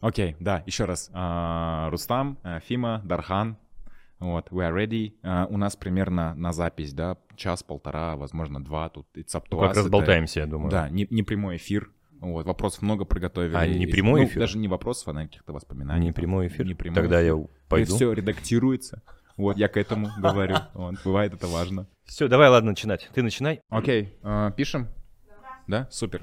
Окей, да, еще раз. А, Рустам, э, Фима, Дархан. Вот, we are ready. А, у нас примерно на запись, да, час-полтора, возможно, два. Тут it's up to Ну, Как us. раз Это- болтаемся, я думаю. Да, не, не прямой эфир. Вот, вопросов много приготовили. А, не прямой Ну, эфир? Даже не вопросов, а на каких-то воспоминаний. Не там. прямой эфир? Не прямой Тогда эфир. я пойду. Все редактируется. Вот, я к этому говорю. Вот, бывает это важно. Все, давай, ладно, начинать. Ты начинай. Окей, э, пишем? Да? Супер.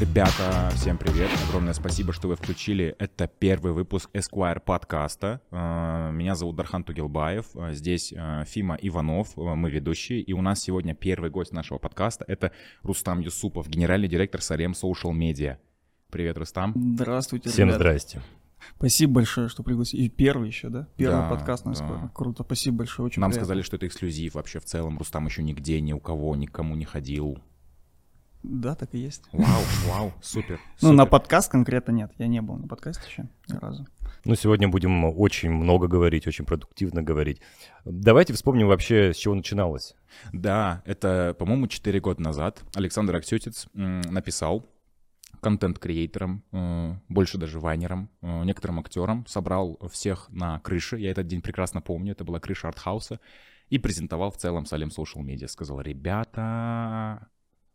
Ребята, всем привет. Огромное спасибо, что вы включили. Это первый выпуск Esquire подкаста. Э, Меня зовут Дархан Тугелбаев. Э, Здесь э, Фима Иванов, мы ведущие. И у нас сегодня первый гость нашего подкаста. Это Рустам Юсупов, генеральный директор Салем Social Media. Привет, Рустам. Здравствуйте, Всем ребят. здрасте. Спасибо большое, что пригласили. И первый еще, да? Первый Да, подкаст на да. Скоро. Круто, спасибо большое, очень Нам приятно. сказали, что это эксклюзив вообще в целом. Рустам еще нигде, ни у кого, никому не ходил. Да, так и есть. Вау, вау, супер. Ну, супер. на подкаст конкретно нет. Я не был на подкасте еще ни разу. Ну, сегодня будем очень много говорить, очень продуктивно говорить. Давайте вспомним вообще, с чего начиналось. Да, это, по-моему, 4 года назад Александр Аксютиц написал контент-креаторам, э, больше даже вайнерам, э, некоторым актерам, собрал всех на крыше, я этот день прекрасно помню, это была крыша артхауса, и презентовал в целом Салем Social Media. Сказал, ребята,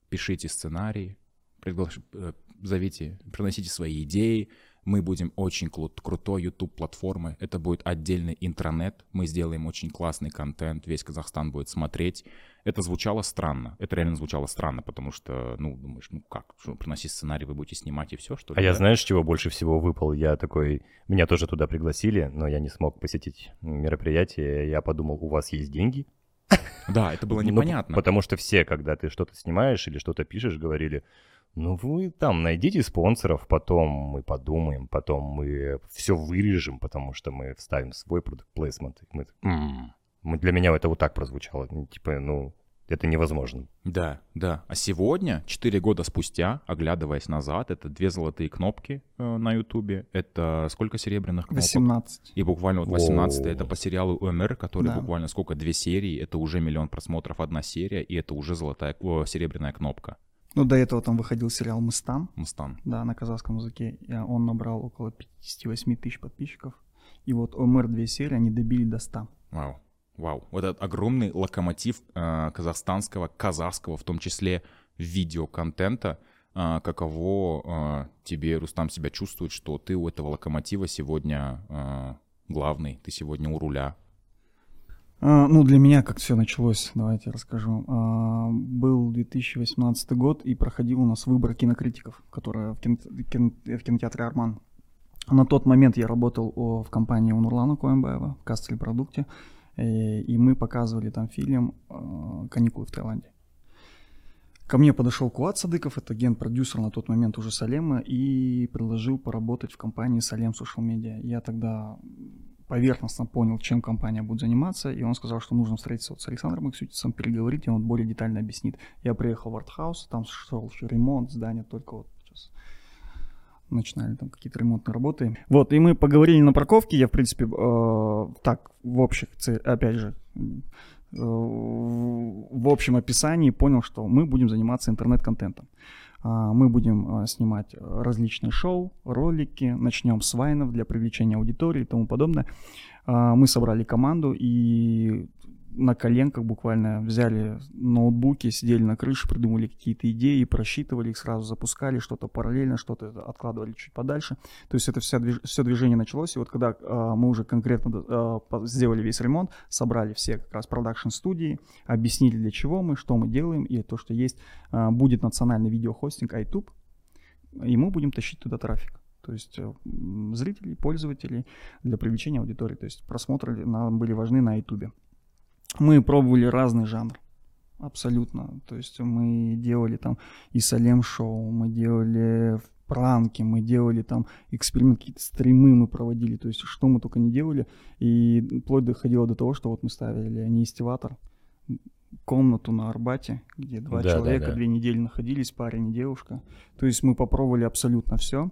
пишите сценарий, приглаш- э, зовите, приносите свои идеи, мы будем очень кру- крутой YouTube платформы, это будет отдельный интранет, мы сделаем очень классный контент, весь Казахстан будет смотреть. Это звучало странно, это реально звучало странно, потому что, ну, думаешь, ну как, что, приносить сценарий, вы будете снимать и все, что ли? А я знаешь, чего больше всего выпал? Я такой... Меня тоже туда пригласили, но я не смог посетить мероприятие. Я подумал, у вас есть деньги? Да, это было Ну, непонятно. потому что все, когда ты что-то снимаешь или что-то пишешь, говорили, ну вы там найдите спонсоров, потом мы подумаем, потом мы все вырежем, потому что мы вставим свой продукт плейсмент. Для меня это вот так прозвучало. Типа, ну, это невозможно. Да, да. А сегодня, 4 года спустя, оглядываясь назад, это две золотые кнопки э, на Ютубе, это сколько серебряных кнопок? 18. И буквально вот 18 Воу. это по сериалу УМР, который Да. буквально сколько, две серии, это уже миллион просмотров, одна серия, и это уже золотая, о, серебряная кнопка. Ну, до этого там выходил сериал «Мыстан», Мустан. да, на казахском языке. И он набрал около 58 тысяч подписчиков. И вот ОМР две серии, они добили до 100. Вау. Вау. Вот этот огромный локомотив э, казахстанского, казахского, в том числе видеоконтента, э, каково э, тебе, Рустам, себя чувствует, что ты у этого локомотива сегодня э, главный, ты сегодня у руля. А, Ну, для меня как все началось, давайте расскажу. А, Был 2018 год, и проходил у нас выбор кинокритиков, которые в, кино- кин- в кинотеатре «Арман». На тот момент я работал в компании у Нурлана Коэмбаева в Кастель продукте, э, и мы показывали там фильм э, «Каникулы в Таиланде». Ко мне подошел Куат Садыков, это ген-продюсер на тот момент уже Салема, и предложил поработать в компании Салем Social Media. Я тогда поверхностно понял, чем компания будет заниматься, и он сказал, что нужно встретиться вот с Александром Аксютицем, переговорить, и он более детально объяснит. Я приехал в артхаус, там шел ремонт здания, только вот сейчас начинали там какие-то ремонтные работы. Вот, и мы поговорили на парковке, я, в принципе, э, так, в общих, опять же, э, в общем описании понял, что мы будем заниматься интернет-контентом. А, Мы будем а, снимать э, различные шоу, ролики, начнем с вайнов для привлечения аудитории и тому подобное. А, Мы собрали команду и на коленках буквально взяли ноутбуки, сидели на крыше, придумали какие-то идеи, просчитывали их, сразу запускали, что-то параллельно, что-то откладывали чуть подальше. То есть это вся движ- все движение началось, и вот когда а, мы уже конкретно по- сделали весь ремонт, собрали все как раз продакшн-студии, объяснили для чего мы, что мы делаем, и то, что есть, а, будет национальный видеохостинг iTube, и мы будем тащить туда трафик. То есть э, зрителей, пользователей для привлечения аудитории. То есть просмотры нам были важны на YouTube. Мы пробовали разный жанр. Абсолютно. То есть мы делали там и Салем шоу, мы делали пранки, мы делали там эксперимент, какие-то стримы мы проводили, то есть что мы только не делали. И вплоть доходило до того, что вот мы ставили неистиватор, комнату на Арбате, где два Да, да, человека да. две недели находились, парень и девушка. То есть мы попробовали абсолютно все.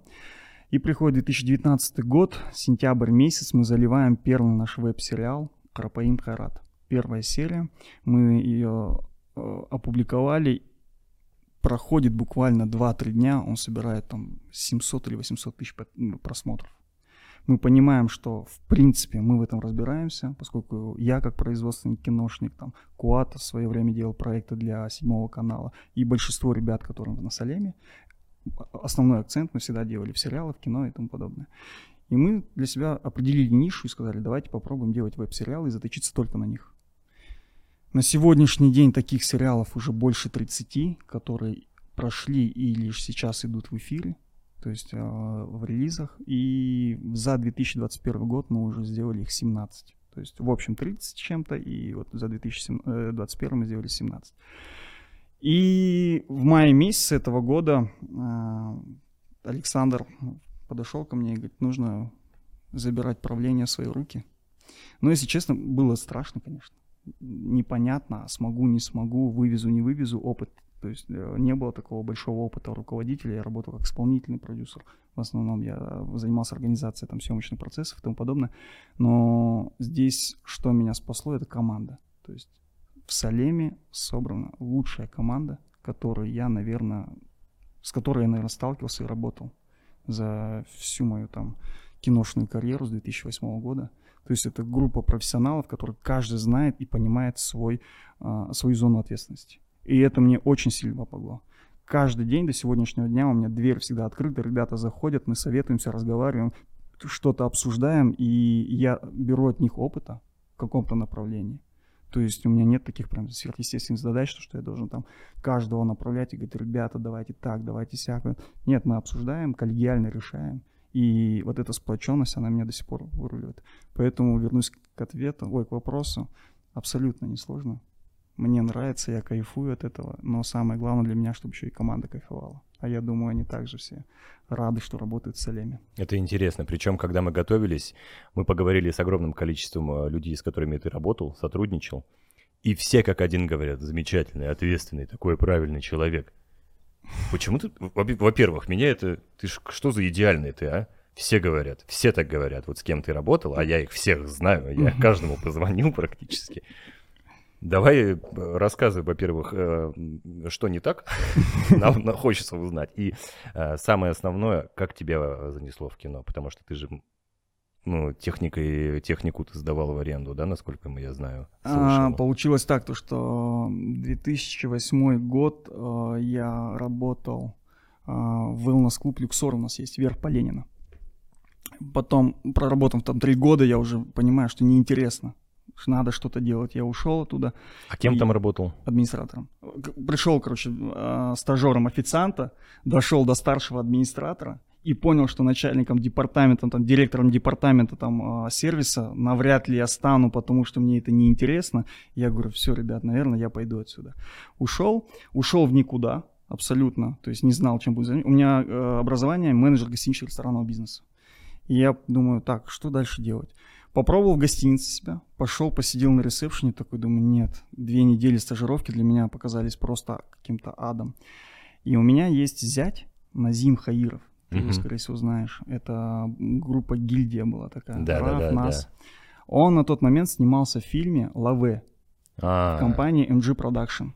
И приходит 2019 год, сентябрь месяц, мы заливаем первый наш веб-сериал «Карапаим Хайрат». Первая серия. Мы ее э, опубликовали, проходит буквально 2-3 дня, он собирает там 700 или 800 тысяч ну, просмотров. Мы понимаем, что в принципе мы в этом разбираемся, поскольку я как производственный киношник, там, Куата в свое время делал проекты для седьмого канала, и большинство ребят, которые на Салеме, основной акцент мы всегда делали в сериалы, в кино и тому подобное. И мы для себя определили нишу и сказали, давайте попробуем делать веб-сериалы и заточиться только на них. На сегодняшний день таких сериалов уже больше 30, которые прошли и лишь сейчас идут в эфире, то есть э, в релизах. И за 2021 год мы уже сделали их 17. То есть в общем 30 чем-то, и вот за 2021 мы сделали 17. И в мае месяце этого года э, Александр подошел ко мне и говорит, нужно забирать правление в свои руки. Но, если честно, было страшно, конечно. Непонятно, смогу, не смогу, вывезу, не вывезу, опыт. То есть э, не было такого большого опыта руководителя, я работал как исполнительный продюсер. В основном я занимался организацией там, съемочных процессов и тому подобное. Но здесь, что меня спасло, это команда. То есть в Салеме собрана лучшая команда, которую я, наверное, с которой я, наверное, сталкивался и работал за всю мою там киношную карьеру с 2008 года. То есть это группа профессионалов, которые каждый знает и понимает свой, а, свою зону ответственности. И это мне очень сильно помогло. Каждый день до сегодняшнего дня у меня дверь всегда открыта, ребята заходят, мы советуемся, разговариваем, что-то обсуждаем, и я беру от них опыта в каком-то направлении. То есть у меня нет таких прям сверхъестественных задач, что, что я должен там каждого направлять и говорить, ребята, давайте так, давайте сяк. Нет, мы обсуждаем, коллегиально решаем. И вот эта сплоченность, она меня до сих пор выруливает. Поэтому вернусь к ответу, ой, к вопросу. Абсолютно несложно. Мне нравится, я кайфую от этого. Но самое главное для меня, чтобы еще и команда кайфовала. А я думаю, они также все рады, что работают в Салеме. Это интересно. Причем, когда мы готовились, мы поговорили с огромным количеством э, людей, с которыми ты работал, сотрудничал. И все как один говорят, замечательный, ответственный, такой правильный человек. Почему ты... Во-первых, меня это... Ты ж что за идеальный ты, а? Все говорят, все так говорят. Вот с кем ты работал, а я их всех знаю, я каждому позвонил практически. Давай э, рассказывай, во-первых, э, что не так, нам хочется узнать. И э, самое основное, как тебя занесло в кино, потому что ты же ну, техникой, технику ты сдавал в аренду, да, насколько я знаю? А, получилось так, то, что 2008 год э, я работал э, в wellness-клуб «Люксор», у нас есть верх по Ленина. Потом, проработав там три года, я уже понимаю, что неинтересно надо что-то делать. Я ушел оттуда. А кем и... там работал? Администратором. Пришел, короче, а, стажером официанта, дошел до старшего администратора и понял, что начальником департамента, там, директором департамента там, а, сервиса навряд ли я стану, потому что мне это неинтересно. Я говорю, все, ребят, наверное, я пойду отсюда. Ушел, ушел в никуда, абсолютно, то есть не знал, чем буду заниматься. У меня э, образование менеджер гостиничного ресторанного бизнеса. И я думаю, так, что дальше делать? Попробовал в гостинице себя, пошел, посидел на ресепшене, такой думаю, нет, две недели стажировки для меня показались просто каким-то адом. И у меня есть зять Назим Хаиров, ты его, скорее всего, знаешь. Это группа «Гильдия» была такая. Да, Раф, да, да, нас. Да. Он на тот момент снимался в фильме «Лаве» а в компании MG Production.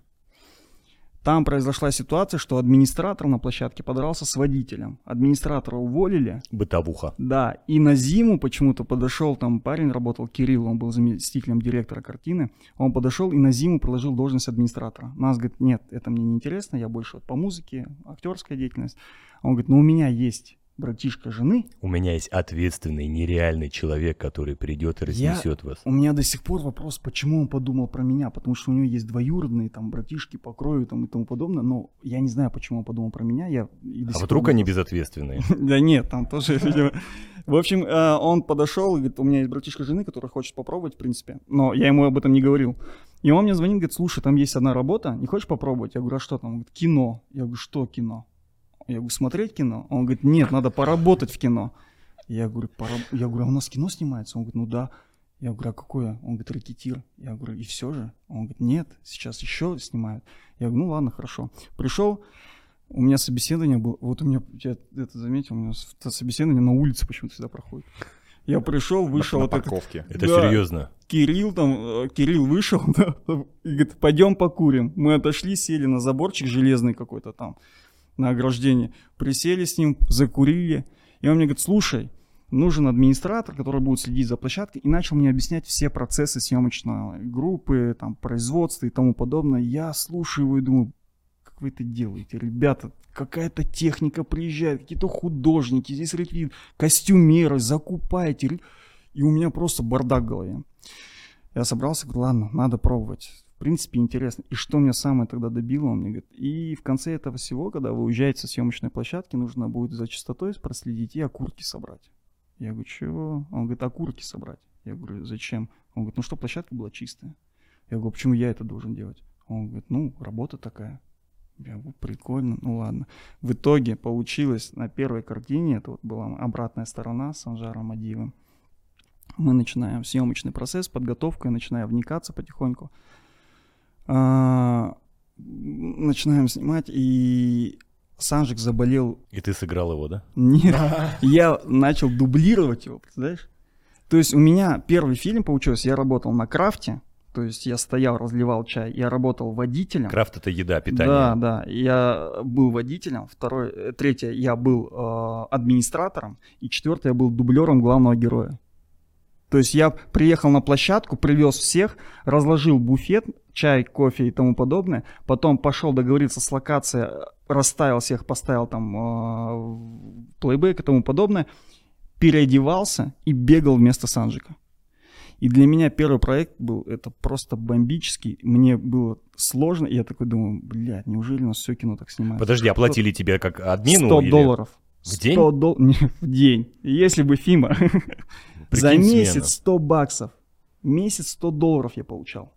Там произошла ситуация, что администратор на площадке подрался с водителем. Администратора уволили. Бытовуха. Да, и на зиму почему-то подошел, там парень работал, Кирилл, он был заместителем директора картины. Он подошел и на зиму предложил должность администратора. Нас говорит, нет, это мне не интересно, я больше вот по музыке, актерская деятельность. Он говорит, ну у меня есть братишка жены. У меня есть ответственный, нереальный человек, который придет и разнесет я, вас. У меня до сих пор вопрос, почему он подумал про меня, потому что у него есть двоюродные там братишки по крою там, и тому подобное, но я не знаю, почему он подумал про меня. Я а вдруг они безответственные? Да нет, там тоже, видимо. В общем, э, он подошел и говорит, у меня есть братишка жены, который хочет попробовать, в принципе, но я ему об этом не говорил. И он мне звонит, говорит, слушай, там есть одна работа, не хочешь попробовать? Я говорю, а что там? Он говорит, кино. Я говорю, что кино? Я говорю, смотреть кино? Он говорит, нет, надо поработать в кино. Я говорю, Пора... я говорю, а у нас кино снимается? Он говорит, ну да. Я говорю, а какое? Он говорит, рекетир. Я говорю, и все же? Он говорит, нет, сейчас еще снимают. Я говорю, ну ладно, хорошо. Пришел, у меня собеседование было, вот у меня, я это заметил, у меня собеседование на улице почему-то всегда проходит. Я пришел, вышел на вот этот парковке. Это Да. серьезно. Кирилл там, э, Кирилл вышел, да, и говорит, пойдем покурим. Мы отошли, сели на заборчик железный какой-то там, на ограждении, присели с ним, закурили. И он мне говорит, слушай, нужен администратор, который будет следить за площадкой, и начал мне объяснять все процессы съемочной группы, там, производства и тому подобное. Я слушаю его и думаю, как вы это делаете, ребята, какая-то техника приезжает, какие-то художники, здесь реквизит, костюмеры, закупайте. И у меня просто бардак в голове. Я собрался, говорю, ладно, надо пробовать. Принципе, интересно. И что меня самое тогда добило, он мне говорит, и в конце этого всего, когда вы уезжаете со съемочной площадки, нужно будет за частотой проследить и окурки собрать. Я говорю, чего? Он говорит, окурки собрать. Я говорю, зачем? Он говорит, ну что, площадка была чистая. Я говорю, почему я это должен делать? Он говорит, ну, работа такая. Я говорю, прикольно, ну ладно. В итоге получилось на первой картине, это вот была обратная сторона с Анжаром Адиевым. Мы начинаем съемочный процесс, подготовку, я начинаю вникаться потихоньку. А, начинаем снимать, и Санжик заболел И ты сыграл его, да? нет, я начал дублировать его, представляешь? То есть у меня первый фильм получился, я работал на крафте, то есть я стоял, разливал чай, я работал водителем. Крафт это еда, питание. Да, да, я был водителем, второй, э, третье, я был э, администратором, и четвертое, я был дублером главного героя. То есть я приехал на площадку, привез всех, разложил буфет, чай, кофе и тому подобное, потом пошел договориться с локацией, расставил всех, поставил там э, плейбэк и тому подобное, переодевался и бегал вместо Санжика. И для меня первый проект был это просто бомбический. Мне было сложно, и я такой думаю, блядь, неужели у нас все кино так снимается? Подожди, оплатили тебе как админу? 100 или- долларов. В день? 100 дол- не, в день. Если бы Фима. За Прикинь, месяц смена. 100 баксов. Месяц 100 долларов я получал.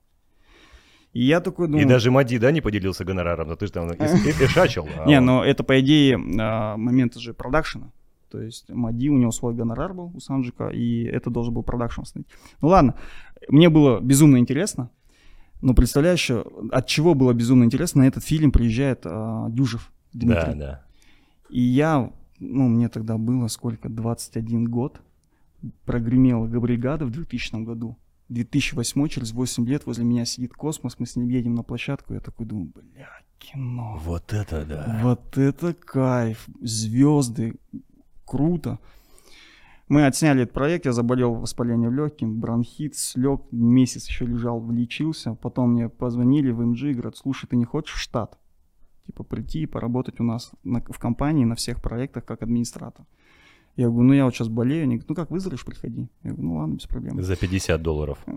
И я такой И думаю... даже Мади, да, не поделился гонораром, но ты же там и- и- и шачил. а Не, но это, по идее, а, момент же продакшена. То есть Мади, у него свой гонорар был у Санджика, и это должен был продакшн установить. Ну ладно, мне было безумно интересно, но представляешь, от чего было безумно интересно, на этот фильм приезжает а, Дюжев Дмитрий. Да, да. И я, ну, мне тогда было сколько, 21 год, прогремела бригада в 2000 году. 2008, через 8 лет возле меня сидит космос, мы с ним едем на площадку, я такой думаю, бля, кино. Вот это да. Вот это кайф, звезды, круто. Мы отсняли этот проект, я заболел воспалением легким, бронхит, слег, месяц еще лежал, лечился. Потом мне позвонили в МГ и говорят, слушай, ты не хочешь в штат? Типа прийти и поработать у нас на- в компании на всех проектах как администратор. Я говорю, ну я вот сейчас болею. Они говорят, ну как выздоровеешь, приходи. Я говорю, ну ладно, без проблем. За 50 долларов.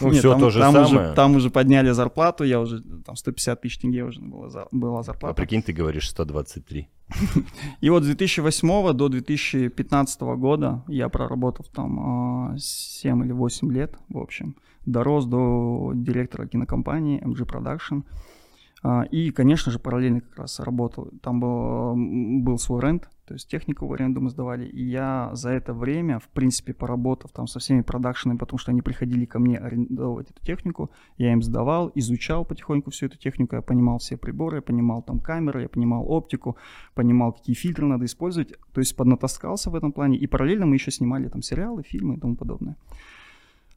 Ну, все там, то же там самое. Уже, там уже подняли зарплату, я уже, там 150 тысяч тенге уже была, за- была А зарплата. прикинь, ты говоришь 123. И вот с 2008 до 2015 года я проработал там а, 7 или 8 лет, в общем. Дорос до директора кинокомпании MG Production. А, И, конечно же, параллельно как раз работал. Там был, был свой рент, то есть технику в аренду мы сдавали. И я за это время, в принципе, поработав там со всеми продакшенами, потому что они приходили ко мне арендовать эту технику, я им сдавал, изучал потихоньку всю эту технику, я понимал все приборы, я понимал там камеры, я понимал оптику, понимал, какие фильтры надо использовать. То есть поднатаскался в этом плане. И параллельно мы еще снимали там сериалы, фильмы и тому подобное.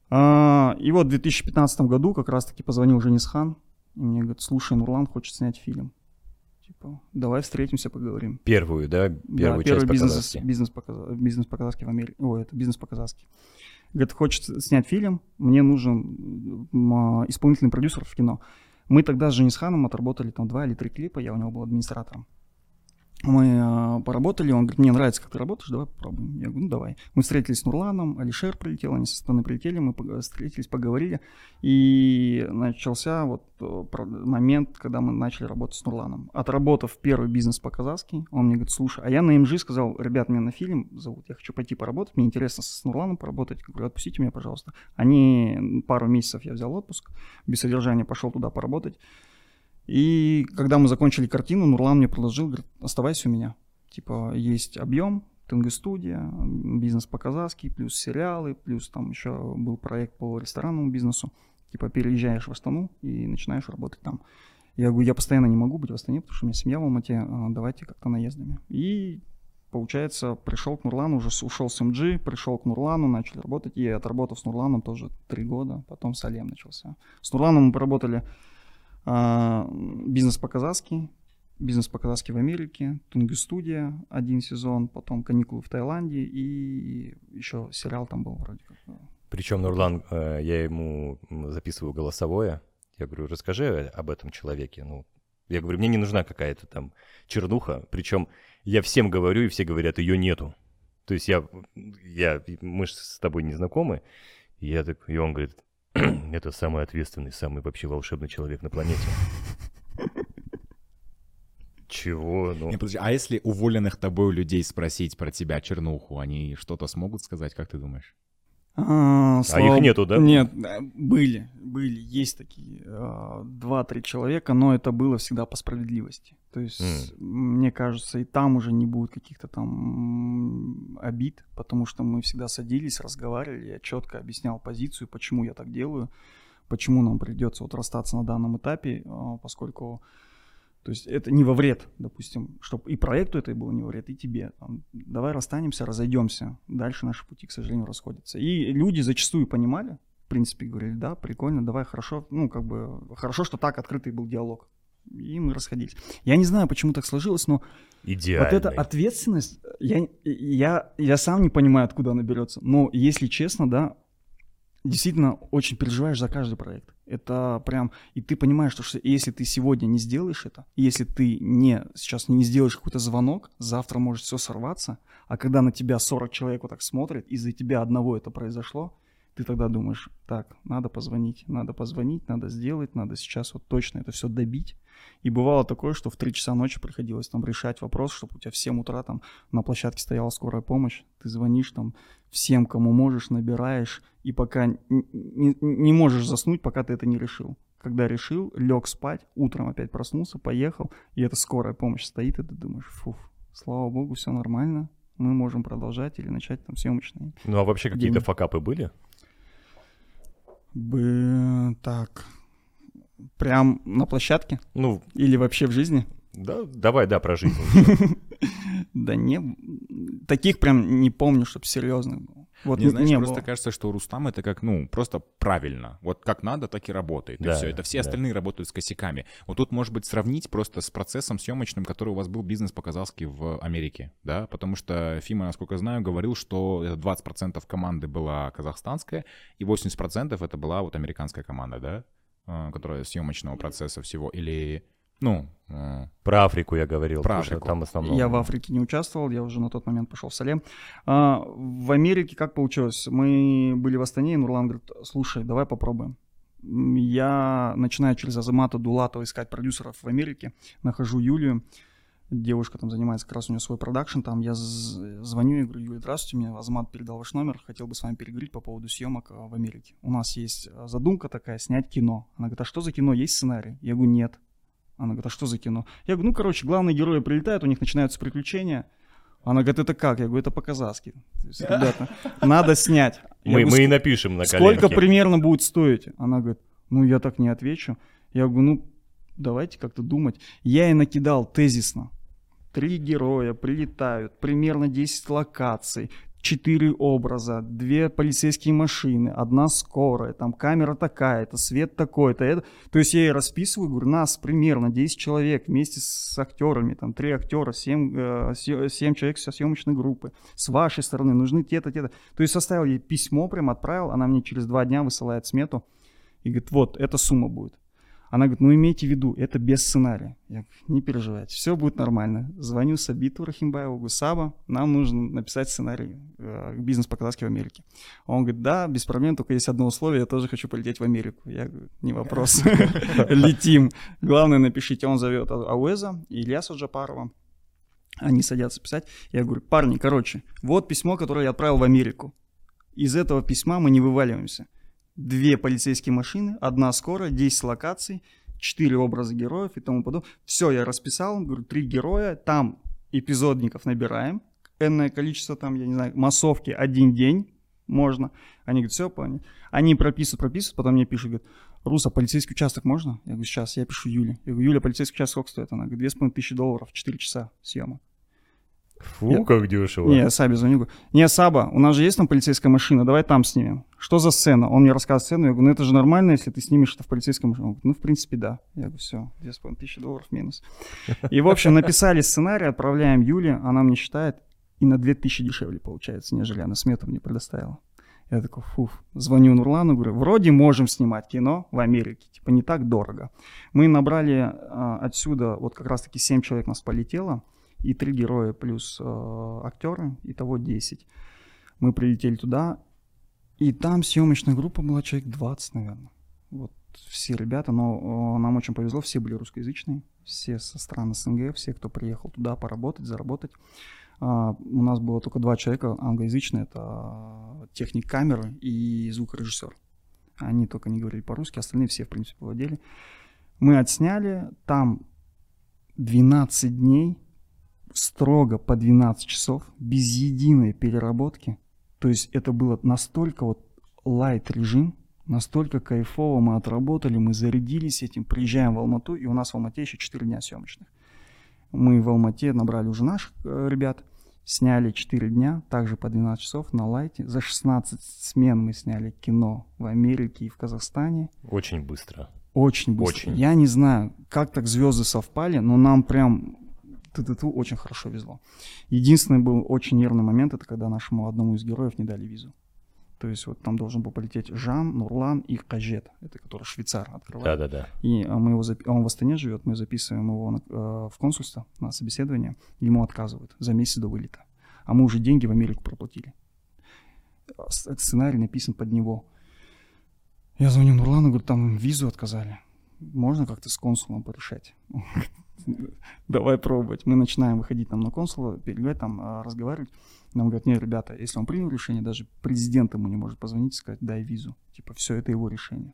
А, и вот в 2015 году как раз-таки позвонил Женис Хан, и мне говорит, слушай, Нурлан хочет снять фильм. Типа, давай встретимся, поговорим. Первую, да? Первую Да, часть первый по бизнес, казахски. бизнес, по, бизнес по казахски в Америке. Ой, это бизнес по казахски. Говорит, хочет снять фильм, мне нужен а, исполнительный продюсер в кино. Мы тогда с Женисханом отработали там два или три клипа, я у него был администратором. Мы а, поработали, он говорит, мне нравится, как ты работаешь, давай попробуем. Я говорю, ну давай. Мы встретились с Нурланом, Алишер прилетел, они со стороны прилетели, мы встретились, поговорили. И начался вот э, момент, когда мы начали работать с Нурланом. Отработав первый бизнес по-казахски, он мне говорит, слушай, а я на МЖ сказал, ребят, меня на фильм зовут, я хочу пойти поработать, мне интересно с Нурланом поработать. Я говорю, отпустите меня, пожалуйста. Они, пару месяцев я взял отпуск, без содержания пошел туда поработать. И когда мы закончили картину, Нурлан мне предложил, говорит, оставайся у меня. Типа, есть объем, ТНГ-студия, бизнес по-казахски, плюс сериалы, плюс там еще был проект по ресторанному бизнесу. Типа, переезжаешь в Астану и начинаешь работать там. Я говорю, я постоянно не могу быть в Астане, потому что у меня семья в Алмате, а, давайте как-то наездами. И Получается, пришел к Нурлану, уже ушел с МГ, пришел к Нурлану, начали работать. И отработав с Нурланом тоже три года, потом с Алем начался. С Нурланом мы поработали бизнес по-казахски, бизнес по-казахски в Америке, Тунгу студия один сезон, потом каникулы в Таиланде и еще сериал там был вроде как. Причем, Нурлан, э, я ему записываю голосовое. Я говорю, расскажи об этом человеке. Ну, я говорю, мне не нужна какая-то там чернуха. Причем я всем говорю, и все говорят, ее нету. То есть я, я мы же с тобой не знакомы. И, я так, и он говорит, это самый ответственный, самый вообще волшебный человек на планете. Чего? Ну... Не, подожди, а если уволенных тобой людей спросить про тебя, чернуху, они что-то смогут сказать, как ты думаешь? А, а их нету, да? Нет, были, были, есть такие а, два-три человека, но это было всегда по справедливости. То есть, mm. мне кажется, и там уже не будет каких-то там обид, потому что мы всегда садились, разговаривали, я четко объяснял позицию, почему я так делаю, почему нам придется вот расстаться на данном этапе, а, поскольку то есть это не во вред, допустим, чтобы и проекту это было не во вред, и тебе. Там, давай расстанемся, разойдемся. Дальше наши пути, к сожалению, расходятся. И люди зачастую понимали, в принципе, говорили, да, прикольно, давай, хорошо. Ну, как бы, хорошо, что так открытый был диалог. И мы расходились. Я не знаю, почему так сложилось, но Идеальный. вот эта ответственность, я, я, я сам не понимаю, откуда она берется. Но, если честно, да, действительно очень переживаешь за каждый проект. Это прям, и ты понимаешь, что если ты сегодня не сделаешь это, если ты не сейчас не сделаешь какой-то звонок, завтра может все сорваться, а когда на тебя 40 человек вот так смотрят, из-за тебя одного это произошло, ты тогда думаешь, так, надо позвонить, надо позвонить, надо сделать, надо сейчас вот точно это все добить. И бывало такое, что в 3 часа ночи приходилось там решать вопрос, чтобы у тебя в 7 утра там на площадке стояла скорая помощь, ты звонишь там всем, кому можешь, набираешь, и пока не, не, не можешь заснуть, пока ты это не решил. Когда решил, лег спать, утром опять проснулся, поехал, и эта скорая помощь стоит, и ты думаешь, фуф, слава богу, все нормально, мы можем продолжать или начать там съемочные. Ну а вообще какие-то факапы были? Бы так. Прям на площадке? Ну. Или вообще в жизни? Да, давай, да, про жизнь. Да не, таких прям не помню, чтобы серьезно было. Вот не, знаешь, не просто было. кажется, что Рустам это как, ну, просто правильно. Вот как надо, так и работает. Да, и все. Это все да. остальные работают с косяками. Вот тут, может быть, сравнить просто с процессом съемочным, который у вас был бизнес по-казахски в Америке, да, потому что Фима, насколько знаю, говорил, что 20% команды была казахстанская, и 80% это была вот американская команда, да, а, которая съемочного процесса всего, или ну, э, про Африку я говорил. Про Африку. Там в основном... Я в Африке не участвовал, я уже на тот момент пошел в Салем. А, в Америке как получилось? Мы были в Астане, и Нурлан говорит, слушай, давай попробуем. Я начинаю через Азамата Дулатова искать продюсеров в Америке, нахожу Юлию, девушка там занимается, как раз у нее свой продакшн, там я звоню и говорю, Юля, здравствуйте, мне Азамат передал ваш номер, хотел бы с вами переговорить по поводу съемок в Америке. У нас есть задумка такая, снять кино. Она говорит, а что за кино, есть сценарий? Я говорю, нет. Она говорит, а что за кино? Я говорю, ну, короче, главные герои прилетают, у них начинаются приключения. Она говорит, это как? Я говорю, это по-казахски. Ребята, надо снять. Мы, говорю, мы и напишем на коленке. Сколько примерно будет стоить? Она говорит, ну, я так не отвечу. Я говорю, ну, давайте как-то думать. Я ей накидал тезисно. Три героя прилетают, примерно 10 локаций, четыре образа, две полицейские машины, одна скорая, там камера такая-то, свет такой-то. Это... То есть я ей расписываю, говорю, нас примерно 10 человек вместе с актерами, там три актера, 7, 7 человек со съемочной группы. С вашей стороны нужны те-то, те-то. То есть составил ей письмо, прям отправил, она мне через два дня высылает смету и говорит, вот, эта сумма будет. Она говорит, ну имейте в виду, это без сценария. Я говорю, не переживайте, все будет нормально. Звоню Сабиту Рахимбаеву, Саба, нам нужно написать сценарий э, бизнес по казахски в Америке. Он говорит, да, без проблем, только есть одно условие, я тоже хочу полететь в Америку. Я говорю, не вопрос, летим. Главное, напишите, он зовет Ауэза и Ильяса Джапарова. Они садятся писать. Я говорю, парни, короче, вот письмо, которое я отправил в Америку. Из этого письма мы не вываливаемся две полицейские машины, одна скорая, 10 локаций, 4 образа героев и тому подобное. Все, я расписал, говорю, три героя, там эпизодников набираем, энное количество там, я не знаю, массовки один день можно. Они говорят, все, понял. Они прописывают, прописывают, потом мне пишут, говорят, Руса, полицейский участок можно? Я говорю, сейчас, я пишу Юле. Я говорю, Юля, полицейский участок сколько стоит? Она говорит, две с половиной тысячи долларов, 4 часа съема. Фу, Я- как дешево. Не, я Сабе звоню, говорю, не, Саба, у нас же есть там полицейская машина, давай там снимем. Что за сцена? Он мне рассказывает сцену, я говорю, ну это же нормально, если ты снимешь это в полицейской машине. Он говорит, ну в принципе да. Я говорю, все, 2500 долларов минус. И в общем написали сценарий, отправляем Юле, она мне считает, и на 2000 дешевле получается, нежели она смету мне предоставила. Я такой, фуф, звоню Нурлану, говорю, вроде можем снимать кино в Америке, типа не так дорого. Мы набрали а, отсюда, вот как раз-таки 7 человек нас полетело, и три героя плюс э, актеры, итого 10. Мы прилетели туда, и там съемочная группа была человек 20, наверное. Вот все ребята, но э, нам очень повезло, все были русскоязычные, все со стран СНГ, все, кто приехал туда поработать, заработать. А, у нас было только два человека англоязычные, это техник камеры и звукорежиссер. Они только не говорили по-русски, остальные все, в принципе, владели. Мы отсняли, там 12 дней, строго по 12 часов, без единой переработки. То есть это было настолько вот лайт режим, настолько кайфово мы отработали, мы зарядились этим, приезжаем в Алмату, и у нас в Алмате еще 4 дня съемочных. Мы в Алмате набрали уже наших э, ребят, сняли 4 дня, также по 12 часов на лайте. За 16 смен мы сняли кино в Америке и в Казахстане. Очень быстро. Очень быстро. Очень. Я не знаю, как так звезды совпали, но нам прям ту-ту-ту очень хорошо везло. Единственный был очень нервный момент, это когда нашему одному из героев не дали визу. То есть вот там должен был полететь Жан, Нурлан и Кажет, это который швейцар открывает. Да-да-да. И а, мы его запи- он в Астане живет, мы записываем его на- э, в консульство на собеседование, ему отказывают за месяц до вылета. А мы уже деньги в Америку проплатили. С- Сценарий написан под него. Я звоню Нурлану, говорю, там визу отказали. Можно как-то с консулом порешать? Давай пробовать. Мы начинаем выходить там на консула, переговорить, там разговаривать. Нам говорят, нет, ребята, если он принял решение, даже президент ему не может позвонить и сказать, дай визу. Типа, все, это его решение.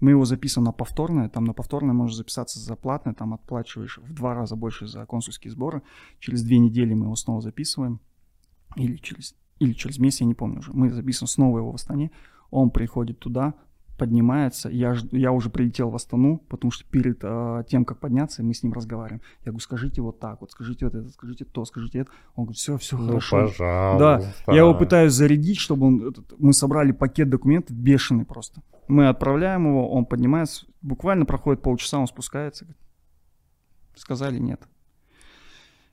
Мы его записываем на повторное, там на повторное можешь записаться за платное, там отплачиваешь в два раза больше за консульские сборы. Через две недели мы его снова записываем. Или через, или через месяц, я не помню уже. Мы записываем снова его в Астане. Он приходит туда, поднимается. Я, я уже прилетел в Астану, потому что перед э, тем, как подняться, мы с ним разговариваем. Я говорю, скажите вот так, вот скажите вот это, скажите то, скажите это. Он говорит, все, все Ну, хорошо. пожалуйста. Я его пытаюсь зарядить, чтобы он... этот- мы собрали пакет документов бешеный просто. Мы отправляем его, он поднимается, буквально проходит полчаса, он спускается. говорит, Сказали нет.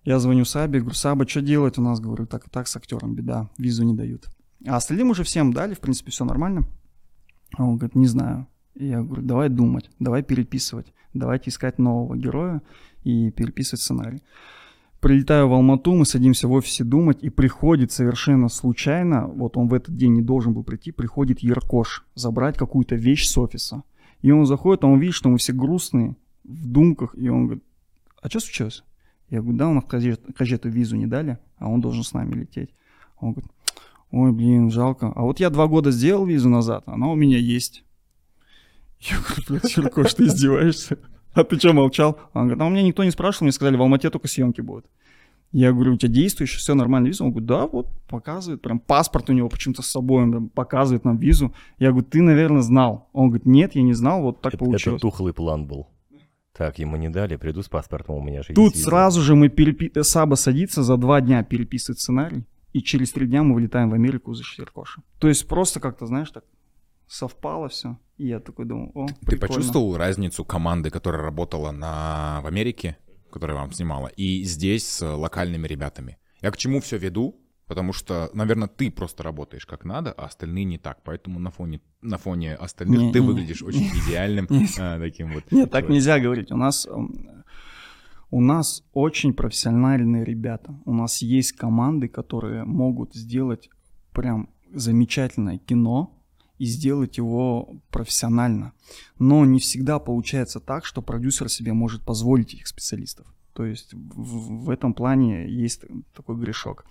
Я звоню Сабе, говорю, Саба, что делать у нас? Говорю, так и так с актером беда, визу не дают. А остальным уже всем дали, в принципе, все нормально. А он говорит, не знаю. Я говорю, давай думать, давай переписывать, давайте искать нового героя и переписывать сценарий. Прилетаю в Алмату, мы садимся в офисе думать, и приходит совершенно случайно, вот он в этот день не должен был прийти, приходит Яркош забрать какую-то вещь с офиса. И он заходит, а он видит, что мы все грустные, в думках, и он говорит, а что случилось? Я говорю, да, у нас Кажет- Кажету визу не дали, а он должен с нами лететь. Он говорит, ой, блин, жалко. А вот я два года сделал визу назад, она у меня есть. Я говорю, блядь, Яркош, ты издеваешься? А ты что, молчал? Он говорит, а у меня никто не спрашивал, мне сказали, в Алмате только съемки будут. Я говорю, у тебя действующая, все нормально, виза? Он говорит, да, вот, показывает, прям паспорт у него почему-то с собой, он прям показывает нам визу. Я говорю, ты, наверное, знал. Он говорит, нет, я не знал, вот так Это, получилось. это тухлый план был. Так, ему не дали, приду с паспортом, у меня же Тут есть виза. сразу же мы перепи... Саба садится, за два дня переписывает сценарий, и через три дня мы вылетаем в Америку за Шеркоша. То есть просто как-то, знаешь, так совпало все. И я такой думал, о, Ты прикольно. почувствовал разницу команды, которая работала на... в Америке, которая вам снимала, и здесь с локальными ребятами? Я к чему все веду? Потому что, наверное, ты просто работаешь как надо, а остальные не так. Поэтому на фоне, на фоне остальных Не, ты не. выглядишь очень идеальным Не. а, таким вот. Нет, так нельзя говорить. У нас, у нас очень профессиональные ребята. У нас есть команды, которые могут сделать прям замечательное кино и сделать его профессионально. Но не всегда получается так, что продюсер себе может позволить этих специалистов. То есть в, в этом плане есть такой грешок.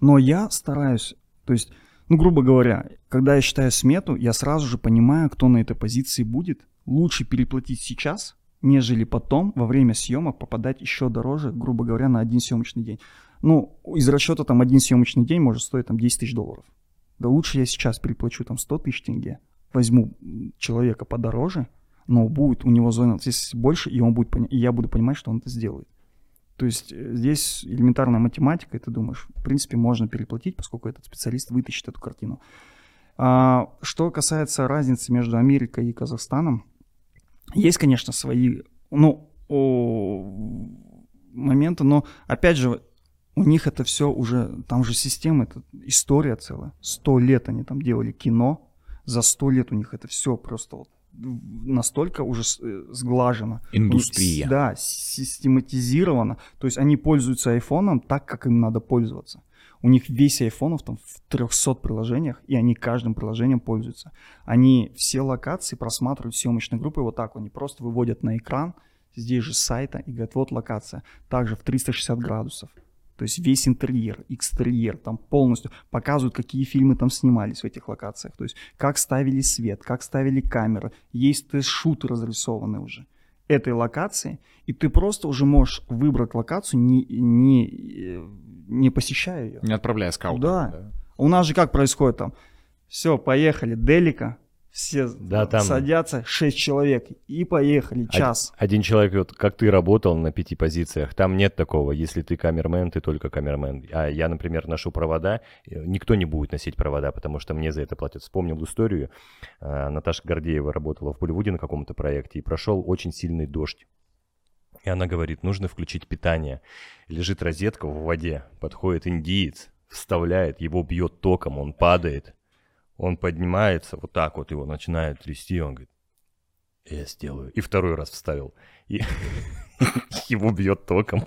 Но я стараюсь, то есть, ну, грубо говоря, когда я считаю смету, я сразу же понимаю, кто на этой позиции будет. Лучше переплатить сейчас, нежели потом во время съемок попадать еще дороже, грубо говоря, на один съемочный день. Ну, из расчета там один съемочный день может стоить там 10 тысяч долларов. Да лучше я сейчас переплачу там 100 тысяч тенге, возьму человека подороже, но будет у него зона ответственности больше, и он будет и я буду понимать, что он это сделает. То есть э, здесь элементарная математика, и ты думаешь, в принципе, можно переплатить, поскольку этот специалист вытащит эту картину. А, что касается разницы между Америкой и Казахстаном, есть, конечно, свои, ну, моменты, но, опять же, у них это все уже, там же система, это история целая. Сто лет они там делали кино, за сто лет у них это все просто вот настолько уже э, сглажено. Индустрия. Них, да, систематизировано. То есть они пользуются айфоном так, как им надо пользоваться. У них весь айфонов там в 300 приложениях, и они каждым приложением пользуются. Они все локации просматривают съемочной группы вот так. Они просто выводят на экран здесь же сайта и говорят, вот локация. Также в 360 градусов. То есть весь интерьер, экстерьер, там полностью показывают, какие фильмы там снимались в этих локациях. То есть как ставили свет, как ставили камеры. Есть тест-шуты разрисованы уже этой локации, и ты просто уже можешь выбрать локацию, не, не, не посещая ее. Не отправляя скаута. Да. да. У нас же как происходит там? Все, поехали, Делика, все да, там... садятся, 6 человек, и поехали, час. Один человек, вот как ты работал на пяти позициях, там нет такого, если ты камермен, ты только камермен. А я, например, ношу провода, никто не будет носить провода, потому что мне за это платят. Вспомнил историю, а, Наташа Гордеева работала в Болливуде на каком-то проекте, и прошел очень сильный дождь. И она говорит, нужно включить питание. Лежит розетка в воде, подходит индиец, вставляет, его бьет током, он падает, он поднимается, вот так вот его начинает трясти, он говорит, я сделаю. И второй раз вставил. И его бьет током.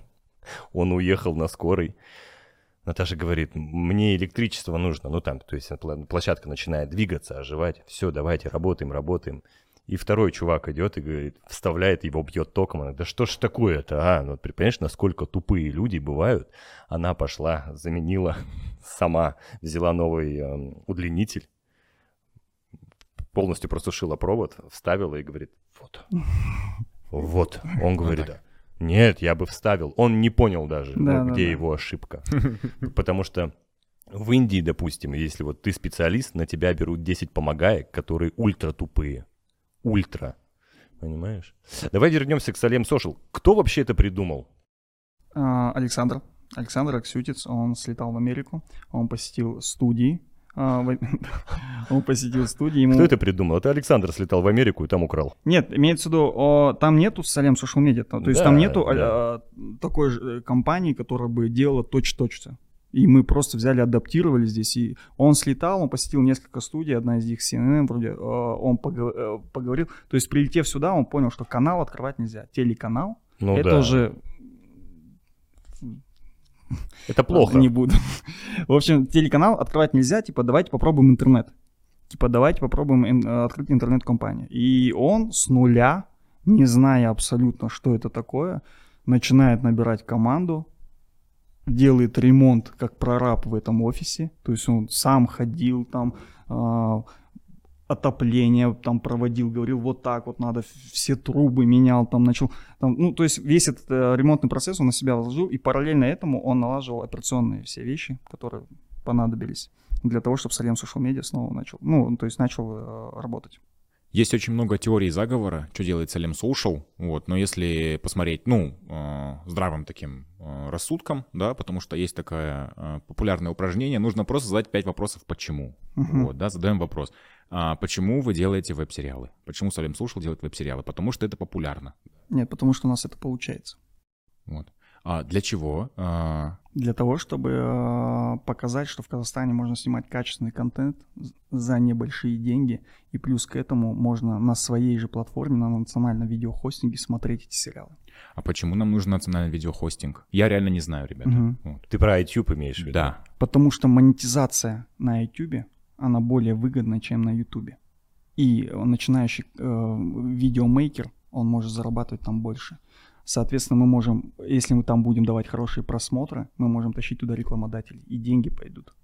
Он уехал на скорой. Наташа говорит, мне электричество нужно. Ну там, то есть площадка начинает двигаться, оживать. Все, давайте, работаем, работаем. И второй чувак идет и говорит, вставляет его, бьет током. Она, да что ж такое-то, а? Ну, понимаешь, насколько тупые люди бывают. Она пошла, заменила сама, взяла новый э, удлинитель, полностью просушила провод, вставила и говорит, вот, вот. Он говорит, да. Нет, я бы вставил. Он не понял даже, да, ну, где да. его ошибка. Потому что в Индии, допустим, если вот ты специалист, на тебя берут 10 помогаек, которые ультра тупые. Ультра. Понимаешь? Давай вернемся к Салем Social. Кто вообще это придумал? А, Александр. Александр Аксютиц, он слетал в Америку, он посетил студии, а, он посетил студию. Ему... Кто это придумал? Это Александр слетал в Америку и там украл. Нет, имеется в виду, там нету Салем Social Media. То есть да, там нету да. а, такой же э, компании, которая бы делала точь-точь. И мы просто взяли, адаптировали здесь. И он слетал, он посетил несколько студий, одна из них CNN, вроде он э, поговорил. То есть, прилетев сюда, он понял, что канал открывать нельзя. Телеканал, ну, это да. уже это плохо. Не буду. В общем, телеканал открывать нельзя, типа, давайте попробуем интернет. Типа, давайте попробуем ин- э, открыть интернет-компанию. И он с нуля, не зная абсолютно, что это такое, начинает набирать команду, делает ремонт как прораб в этом офисе. То есть он сам ходил там, а, отопление там проводил, говорил, вот так вот надо, все трубы менял, там начал, там, ну, то есть весь этот э, ремонтный процесс он на себя возложил, и параллельно этому он налаживал операционные все вещи, которые понадобились для того, чтобы Салем Social Media снова начал, ну, то есть начал э, работать. Есть очень много теорий заговора, что делает Салем Social, вот, но если посмотреть, ну, э, здравым таким э, рассудком, да, потому что есть такое э, популярное упражнение, нужно просто задать пять вопросов «почему?», uh-huh. вот, да, задаем вопрос. А, почему вы делаете веб-сериалы? Почему Салем Слушал делает веб-сериалы? Потому что это популярно. Нет, потому что у нас это получается. Вот. А для чего? А... Для того, чтобы э, показать, что в Казахстане можно снимать качественный контент за небольшие деньги, и плюс к этому можно на своей же платформе, на национальном видеохостинге смотреть эти сериалы. А почему нам нужен национальный видеохостинг? Я реально не знаю, ребята. Угу. Вот. Ты про YouTube имеешь в виду? Да. Потому что монетизация на YouTube, она более выгодна, чем на YouTube. И начинающий э, видеомейкер, он может зарабатывать там больше. Соответственно, мы можем, если мы там будем давать хорошие просмотры, мы можем тащить туда рекламодателей, и деньги пойдут.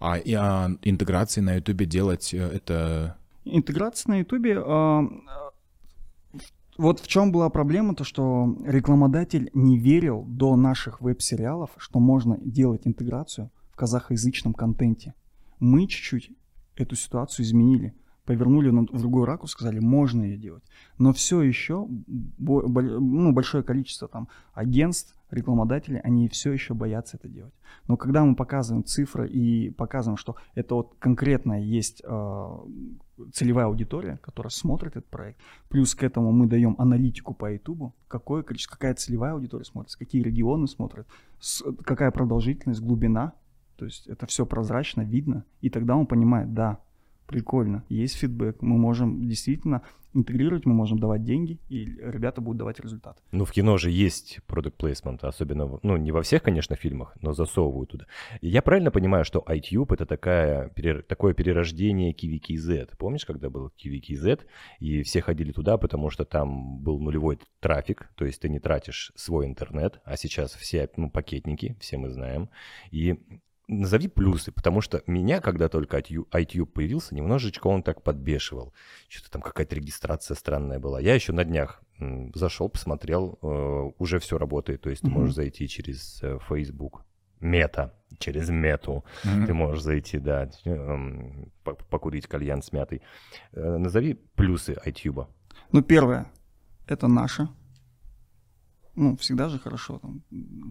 А, и, а интеграции на YouTube делать э, это... Интеграция на YouTube... Э, вот в чем была проблема, то что рекламодатель не верил до наших веб-сериалов, что можно делать интеграцию в казахоязычном контенте. Мы чуть-чуть эту ситуацию изменили. Повернули в другой ракурс, сказали, можно ее делать. Но все еще ну, большое количество там агентств, рекламодателей, они все еще боятся это делать. Но когда мы показываем цифры и показываем, что это вот конкретно есть э, целевая аудитория, которая смотрит этот проект, плюс к этому мы даем аналитику по YouTube, какое количество, какая целевая аудитория смотрит, какие регионы смотрят, с, какая продолжительность, глубина, то есть это все прозрачно, видно, и тогда он понимает, да, прикольно, есть фидбэк, мы можем действительно интегрировать, мы можем давать деньги, и ребята будут давать результат. Ну, в кино же есть продукт плейсмент, особенно, ну, не во всех, конечно, фильмах, но засовывают туда. Я правильно понимаю, что iTube — это такая, такое перерождение KiwiKZ? Помнишь, когда был KiwiKZ, и все ходили туда, потому что там был нулевой трафик, то есть ты не тратишь свой интернет, а сейчас все ну, пакетники, все мы знаем, и назови плюсы, потому что меня, когда только iTube появился, немножечко он так подбешивал. Что-то там какая-то регистрация странная была. Я еще на днях зашел, посмотрел, э, уже все работает. То есть mm-hmm. ты можешь зайти через э, Facebook, мета, через мету. Mm-hmm. Ты можешь зайти, да, эм, покурить кальян с мятой. Э, назови плюсы iTube. Ну, первое, это наше ну, всегда же хорошо там,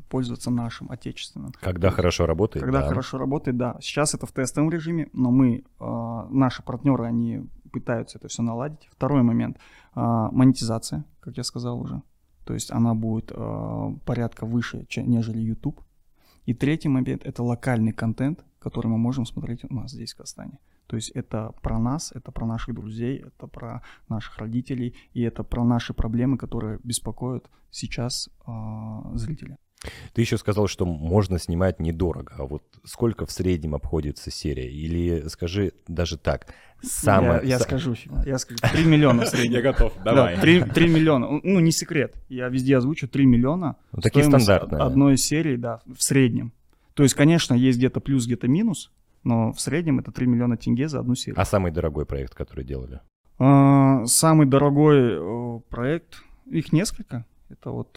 пользоваться нашим отечественным. Когда хорошо работает, Когда да. хорошо работает, да. Сейчас это в тестовом режиме, но мы, э, наши партнеры, они пытаются это все наладить. Второй момент э, монетизация, как я сказал уже. То есть она будет э, порядка выше, чем, нежели YouTube. И третий момент это локальный контент, который мы можем смотреть у нас здесь в Казахстане. То есть это про нас, это про наших друзей, это про наших родителей, и это про наши проблемы, которые беспокоят сейчас э, зрителя. Ты еще сказал, что можно снимать недорого. А вот сколько в среднем обходится серия? Или скажи даже так, самое... Я, я скажу, я скажу, 3 миллиона в среднем. Я готов, давай. Да, 3, 3 миллиона, ну не секрет, я везде озвучу 3 миллиона. Ну, такие стандартные. одной серии, да, в среднем. То есть, конечно, есть где-то плюс, где-то минус, но в среднем это 3 миллиона тенге за одну серию. А самый дорогой проект, который делали? А, самый дорогой проект, их несколько. Это вот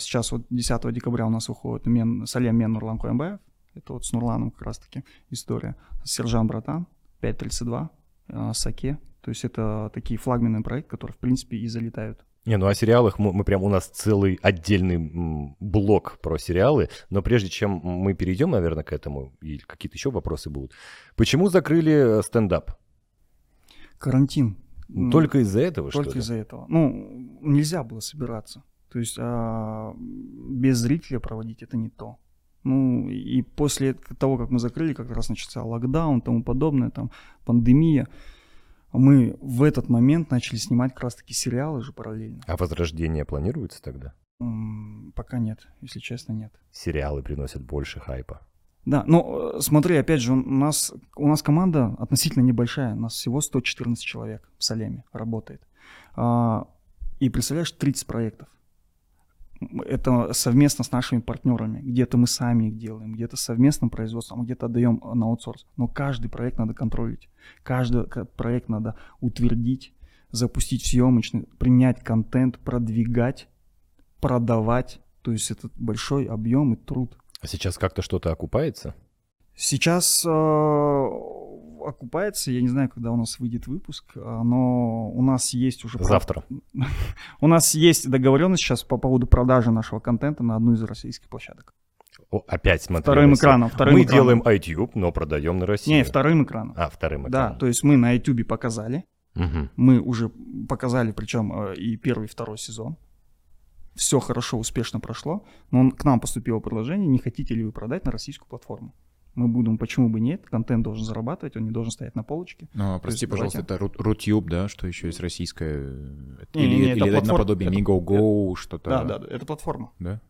сейчас вот 10 декабря у нас выходит Мен, Салем Мен Нурлан Коембаев. Это вот с Нурланом как раз таки история. Сержант Братан, 532, Саке. То есть это такие флагменные проекты, которые в принципе и залетают не, ну о сериалах мы, мы прям у нас целый отдельный блок про сериалы, но прежде чем мы перейдем, наверное, к этому, и какие-то еще вопросы будут, почему закрыли э, стендап? Карантин. Ну, только из-за этого, Только что из-за этого. Ну, нельзя было собираться. То есть а, без зрителя проводить это не то. Ну, и после того, как мы закрыли, как раз начался локдаун и тому подобное, там, пандемия, мы в этот момент начали снимать как раз-таки сериалы же параллельно. А возрождение планируется тогда? Пока нет, если честно, нет. Сериалы приносят больше хайпа. Да, но э, смотри, опять же, у нас, у нас команда относительно небольшая, у нас всего 114 человек в Салеме работает. А, и представляешь, 30 проектов это совместно с нашими партнерами. Где-то мы сами их делаем, где-то совместным производством, где-то отдаем на аутсорс. Но каждый проект надо контролить. Каждый проект надо утвердить, запустить в съемочный, принять контент, продвигать, продавать. То есть это большой объем и труд. А сейчас как-то что-то окупается? Сейчас э, окупается. Я не знаю, когда у нас выйдет выпуск, а, но у нас есть уже... Завтра. У нас есть договоренность сейчас по поводу продажи нашего контента на одну из российских площадок. О, опять смотри. Вторым экраном. Вторым мы экраном. делаем iTube, но продаем на Россию. Не, вторым экраном. А, вторым экраном. Да, то есть мы на iTube показали. Угу. Мы уже показали, причем э, и первый, и второй сезон. Все хорошо, успешно прошло. Но к нам поступило предложение, не хотите ли вы продать на российскую платформу мы будем, почему бы нет, контент должен зарабатывать, он не должен стоять на полочке. Ну, прости, есть, пожалуйста, давайте... это Рутюб, да, что еще есть российское? Не, или не, не, или это платформ... наподобие это... Migo что-то? Да, да, это платформа. Да?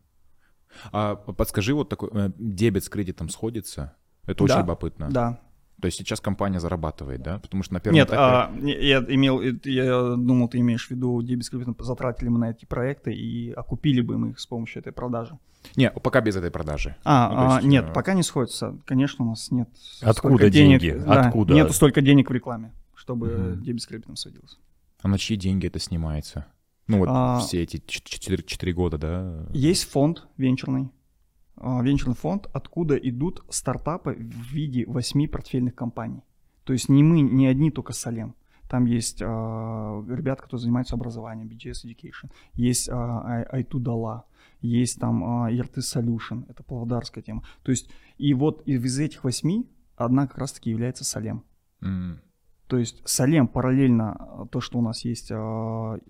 А подскажи, вот такой э, дебет с кредитом сходится? Это очень да, любопытно. Да, то есть сейчас компания зарабатывает, да? Потому что на первом Нет, этапе... а, я имел, я думал, ты имеешь в виду, дебет с кредитом затратили мы на эти проекты и окупили бы мы их с помощью этой продажи. Не, пока без этой продажи. А, ну, есть, а нет, э... пока не сходится. Конечно, у нас нет Откуда деньги? Денег, да, Откуда? Нету столько денег в рекламе, чтобы дебет с кредитом садился. А на чьи деньги это снимается? Ну вот а, все эти 4, 4 года, да? Есть фонд венчурный, а, венчурный фонд, откуда идут стартапы в виде восьми портфельных компаний. То есть не мы, не одни только Салем. Там есть а, ребята, которые занимаются образованием, BGS Education. Есть а, I2 Дала, есть там а, ERT Solution, это павлодарская тема. То есть, и вот из этих восьми одна как раз-таки является Салем. М. То есть Салем параллельно а, то, что у нас есть а, в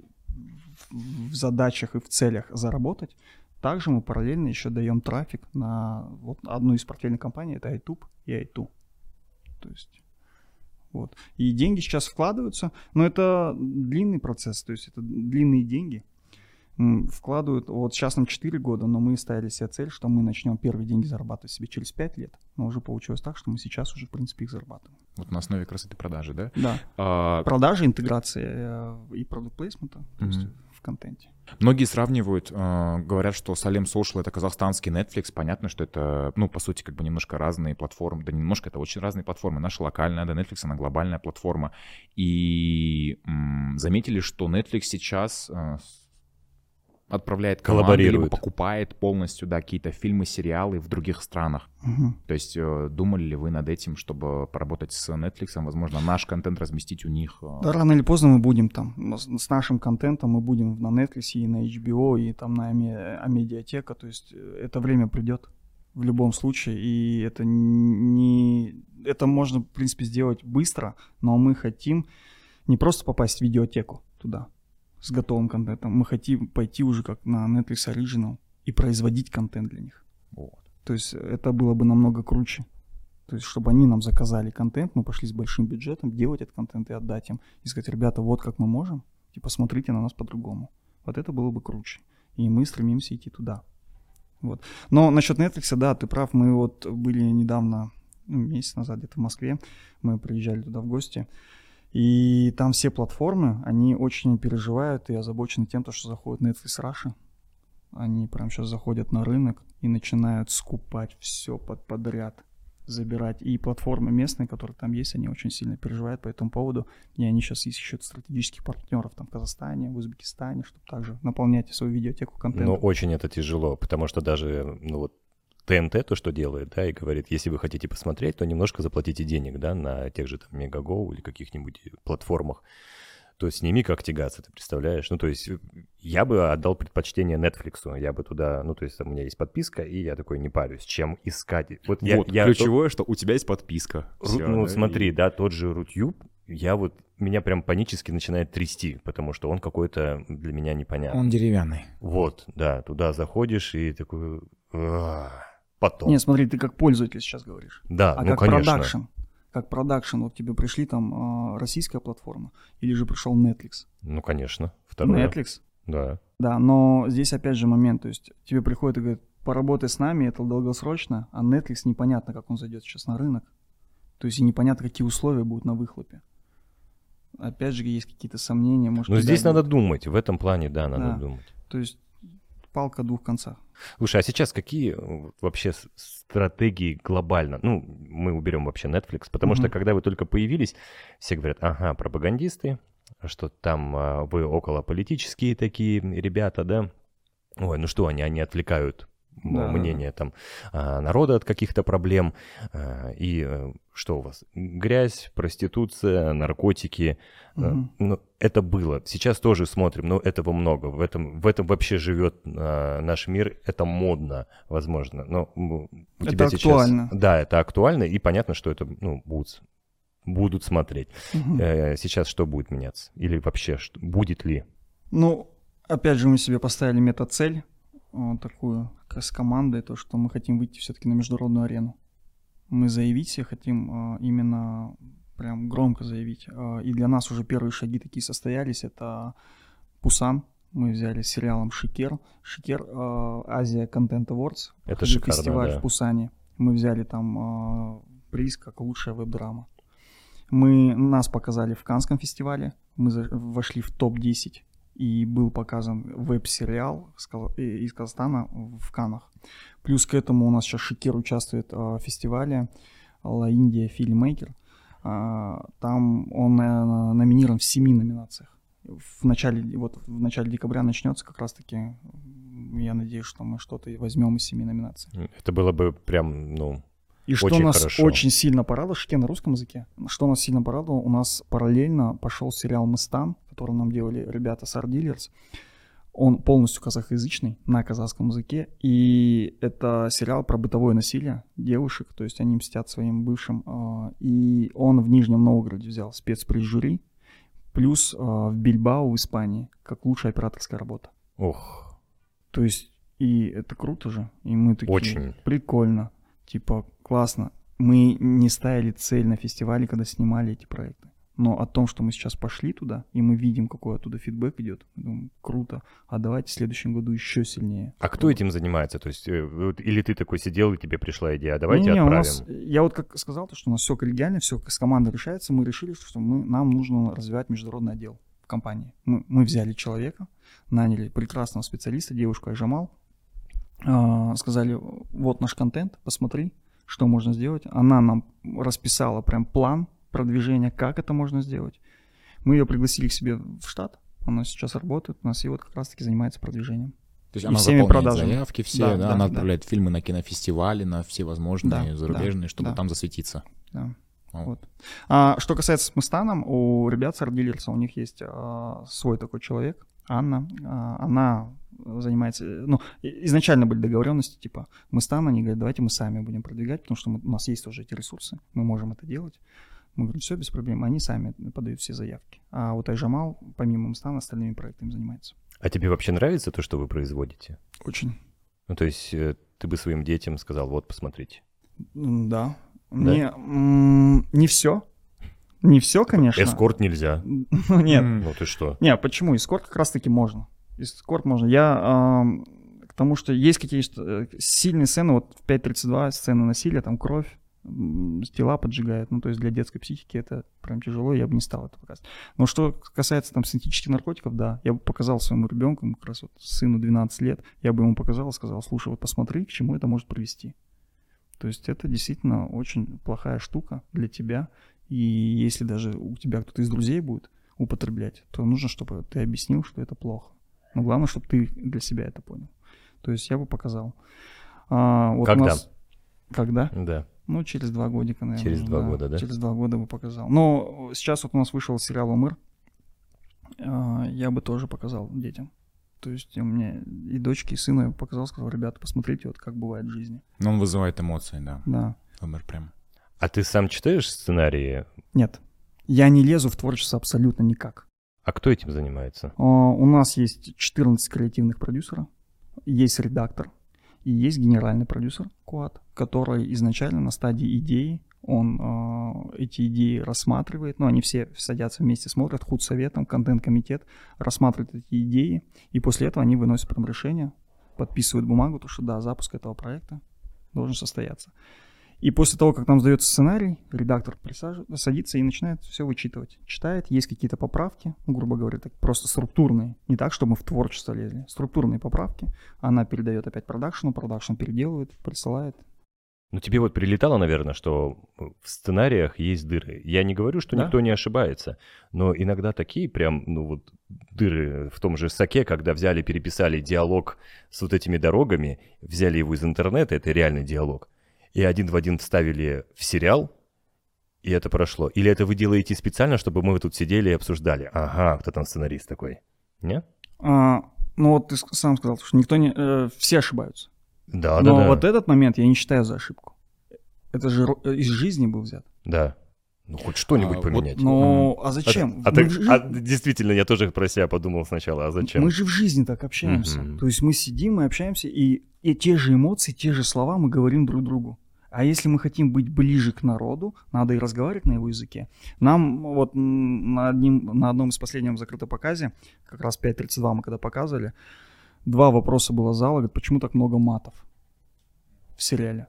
в задачах и в целях заработать, также мы параллельно еще даем трафик на вот одну из портфельных компаний, это iTube и iTu. То есть вот. И деньги сейчас вкладываются, но это длинный процесс, то есть это длинные деньги. Вкладывают, вот сейчас нам 4 года, но мы ставили себе цель, что мы начнем первые деньги зарабатывать себе через 5 лет. Но уже получилось так, что мы сейчас уже, в принципе, их зарабатываем. Вот на основе красоты продажи, да? Да. А, Продажи, интеграция э, и продукт плейсмента, то есть Мгм. в контенте. Многие сравнивают, э, говорят, что Салем Social это казахстанский Netflix. Понятно, что это, ну, по сути, как бы немножко разные платформы. Да не немножко, это очень разные платформы. Наша локальная, да, Netflix, она глобальная платформа. И заметили, что Netflix сейчас э, отправляет команды, либо покупает полностью, да, какие-то фильмы, сериалы в других странах. Мгм. То есть э, думали ли вы над этим, чтобы поработать с Netflix, возможно, наш контент разместить у них? э? Да, рано или поздно мы будем там. С, нашим контентом мы будем на Netflix и на HBO, и там на Аме- Амедиатека. То есть э, это время придет в любом случае. И это не... Это можно, в принципе, сделать быстро, но мы хотим не просто попасть в видеотеку туда с готовым контентом. Мы хотим пойти уже как на Netflix Original и производить контент для них. Вот. То есть это было бы намного круче. То есть, чтобы они нам заказали контент, мы пошли с большим бюджетом делать этот контент и отдать им. И сказать, ребята, вот как мы можем, типа, смотрите на нас по-другому. Вот это было бы круче. И мы стремимся идти туда. Вот. Но насчет Netflix, да, ты прав, мы вот были недавно, ну, месяц назад где-то в Москве, мы приезжали туда в гости, и там все платформы, они очень переживают и озабочены тем, то, что заходит Netflix Russia. Они прям сейчас заходят на рынок и начинают скупать все под подряд, забирать. И платформы местные, которые там есть, они очень сильно переживают по этому поводу. И они сейчас ищут стратегических партнеров там в Казахстане, в Узбекистане, чтобы также наполнять свою видеотеку контентом. Но очень это тяжело, потому что даже, ну вот, ТНТ то, что делает, да, и говорит, если вы хотите посмотреть, то немножко заплатите денег, да, на тех же там Мегаго или каких-нибудь платформах. То есть с ними как тягаться, ты представляешь? Ну, то есть я бы отдал предпочтение Netflix, я бы туда, ну, то есть у меня есть подписка, и я такой не парюсь, чем искать. Вот, я, вот, я ключевое, что у тебя есть подписка. Ру- Всё, ну, да, смотри, и- да, тот же Рутюб, я вот, меня прям панически начинает трясти, потому что он какой-то для меня непонятный. Он деревянный. Вот, да, туда заходишь и такой... «А, Потом. Не, смотри, ты как пользователь сейчас говоришь. да, А ну, как конечно. продакшн? Как продакшн, вот тебе пришли там а, российская платформа, или же пришел Netflix? Ну, конечно. Второе. Netflix? Да. Да, но здесь опять же момент, то есть тебе приходит и говорит, поработай с нами, это долгосрочно, а Netflix непонятно, как он зайдет сейчас на рынок. То есть и непонятно, какие условия будут на выхлопе. Опять же, есть какие-то сомнения, может, Но здесь надо будет. думать, в этом плане, да, надо Да. думать. То есть палка о двух концах. Слушай, а сейчас какие э, вообще стратегии глобально? Ну, мы уберем вообще Netflix, потому что Мгм. когда вы только появились, все говорят, ага, пропагандисты, что там а, вы околополитические такие ребята, да? Ой, ну что они, они отвлекают Да. мнение там а, народа от каких-то проблем. а, И э, что у вас? Грязь, проституция, наркотики. Мгм. Ну, это было. Сейчас тоже смотрим, но этого много. В этом, в этом вообще живет а, наш мир. Это модно, возможно. Но у Это тебя сейчас... актуально. Да, это актуально, и понятно, что это ну, будут, будут смотреть. Э, Сейчас что будет меняться? Или вообще, что, будет ли? Ну, опять же, мы себе поставили мета-цель, такую, как с командой, то, что мы хотим выйти все-таки на международную арену. Мы заявить себе хотим а, именно прям громко заявить. А, и для нас уже первые шаги такие состоялись. Это Пусан. Мы взяли с сериалом Шикер. Шикер Азия Content Awards. Это шикарно, фестиваль да. в Пусане. Мы взяли там приз как лучшая веб-драма. Мы, нас показали в Канском фестивале, мы вошли в топ-10, и был показан веб-сериал э, из Казахстана в Канах. Плюс к этому у нас сейчас Шикер участвует а, в фестивале La India Filmmaker. А, Там он э, номинирован в семи номинациях. В начале, вот в начале декабря начнется как раз-таки. Я надеюсь, что мы что-то возьмем из семи номинаций. Это было бы прям, ну, И что Очень нас хорошо. очень сильно порадовало, что на русском языке, что нас сильно порадовало, у нас параллельно пошел сериал «Мыстан», который нам делали ребята с Art Dealers. Он полностью казахоязычный, на казахском языке, и это сериал про бытовое насилие девушек, то есть они мстят своим бывшим, а, и он в Нижнем Новгороде взял спецприз жюри, плюс а, в Бильбао в Испании, как лучшая операторская работа. Ох, То есть, и это круто же. И мы такие, Очень. прикольно. Типа, классно. Мы не ставили цель на фестивале, когда снимали эти проекты. Но о том, что мы сейчас пошли туда, и мы видим, какой оттуда фидбэк идет, мы думаем, круто. А давайте в следующем году еще сильнее. а кто этим занимается? То есть, э, или ты такой сидел, и тебе пришла идея, а давайте Не-не, у отправим. нас- я вот как сказал, то, что у нас все коллегиально, все с командой решается, мы решили, что мы, нам нужно развивать международный отдел в компании. Мы, мы взяли человека, наняли прекрасного специалиста, девушку Айжамал, сказали, вот наш контент, посмотри, что можно сделать. Она нам расписала прям план продвижения, как это можно сделать. Мы ее пригласили к себе в штат, она сейчас работает у нас и вот как раз-таки занимается продвижением. То есть И она всеми продажами. заявки все, Да, да, да, она да. отправляет фильмы на кинофестивали, на все возможные Да, зарубежные, да, чтобы да. там засветиться. Да. О. Вот. А, что касается с Мустаном, у ребят с Ардилерса у них есть а, свой такой человек, Анна. А, она занимается... Ну, изначально были договоренности, типа, Мустан, они говорят, давайте мы сами будем продвигать, потому что мы- у нас есть тоже эти ресурсы, мы можем это делать. Мы говорим, все, без проблем. Они сами подают все заявки. А вот Айжамал, помимо Мустана, остальными проектами занимается. А тебе вообще нравится то, что вы производите? Очень. Ну, то есть, э, ты бы своим детям сказал, вот, посмотрите. М, Да. Мне не все. Не все, конечно. Эскорт нельзя. Ну, нет. Ну, ты что? Не, почему? Эскорт как раз-таки можно. Эскорт можно. Я к тому, что есть какие-то э, сильные сцены, вот в 5.32 сцена насилия, там кровь, тела поджигают. Ну, то есть для детской психики это прям тяжело, я бы не стал это показывать. Но что касается там синтетических наркотиков, да, я бы показал своему ребенку, как раз вот сыну 12 лет, я бы ему показал и сказал, слушай, вот посмотри, к чему это может привести. То есть это действительно очень плохая штука для тебя. И если даже у тебя кто-то из друзей будет употреблять, то нужно, чтобы ты объяснил, что это плохо. Но главное, чтобы ты для себя это понял. То есть я бы показал. А, вот Когда? нас- Когда? Да. Ну, через два годика, наверное. Через два года, да? Через два года бы показал. Но сейчас вот у нас вышел сериал «Умыр». А, Я бы тоже показал детям. То есть у меня и дочке, и сыну я бы показал, сказал, ребята, посмотрите, вот как бывает в жизни. Но он вызывает эмоции, да. Да. Умер прям. А ты сам читаешь сценарии? Нет, я не лезу в творчество абсолютно никак. А кто этим занимается? А, У нас есть 14 креативных продюсеров, есть редактор и есть генеральный продюсер Куат, который изначально на стадии идеи, он а, эти идеи рассматривает, ну, они все садятся вместе, смотрят, худсоветом, контент-комитет, рассматривают эти идеи, и после этого они выносят потом решение, подписывают бумагу, то, что да, запуск этого проекта должен состояться. И после того, как нам сдается сценарий, редактор присаживается, садится и начинает все вычитывать. Читает, есть какие-то поправки, грубо говоря, так просто структурные. Не так, чтобы мы в творчество лезли. Структурные поправки. Она передает опять продакшену, продакшн переделывает, присылает. Ну, тебе вот прилетало, наверное, что в сценариях есть дыры. Я не говорю, что Да. никто не ошибается, но иногда такие прям, ну вот, дыры в том же Соке, когда взяли, переписали диалог с вот этими дорогами, взяли его из интернета, это реальный диалог, и один в один вставили в сериал, и это прошло. Или это вы делаете специально, чтобы мы тут сидели и обсуждали? Ага, кто там сценарист такой? Нет? А, ну вот ты сам сказал, что никто не... э, все ошибаются. Да, Но да, да. вот этот момент я не считаю за ошибку. Это же э, из жизни был взят. Да. Ну, хоть что-нибудь А, вот, поменять. Ну, а зачем? А, Мы ты- в жи- а, действительно, я тоже про себя подумал сначала, а зачем? Мы же в жизни так общаемся. Мгм. То есть мы сидим, мы общаемся, и, и те же эмоции, те же слова мы говорим друг другу. А если мы хотим быть ближе к народу, надо и разговаривать на его языке. Нам вот на, одним, на одном из последнем закрытом показе, как раз 5.32 мы когда показывали, два вопроса было зала, говорит, почему так много матов в сериале?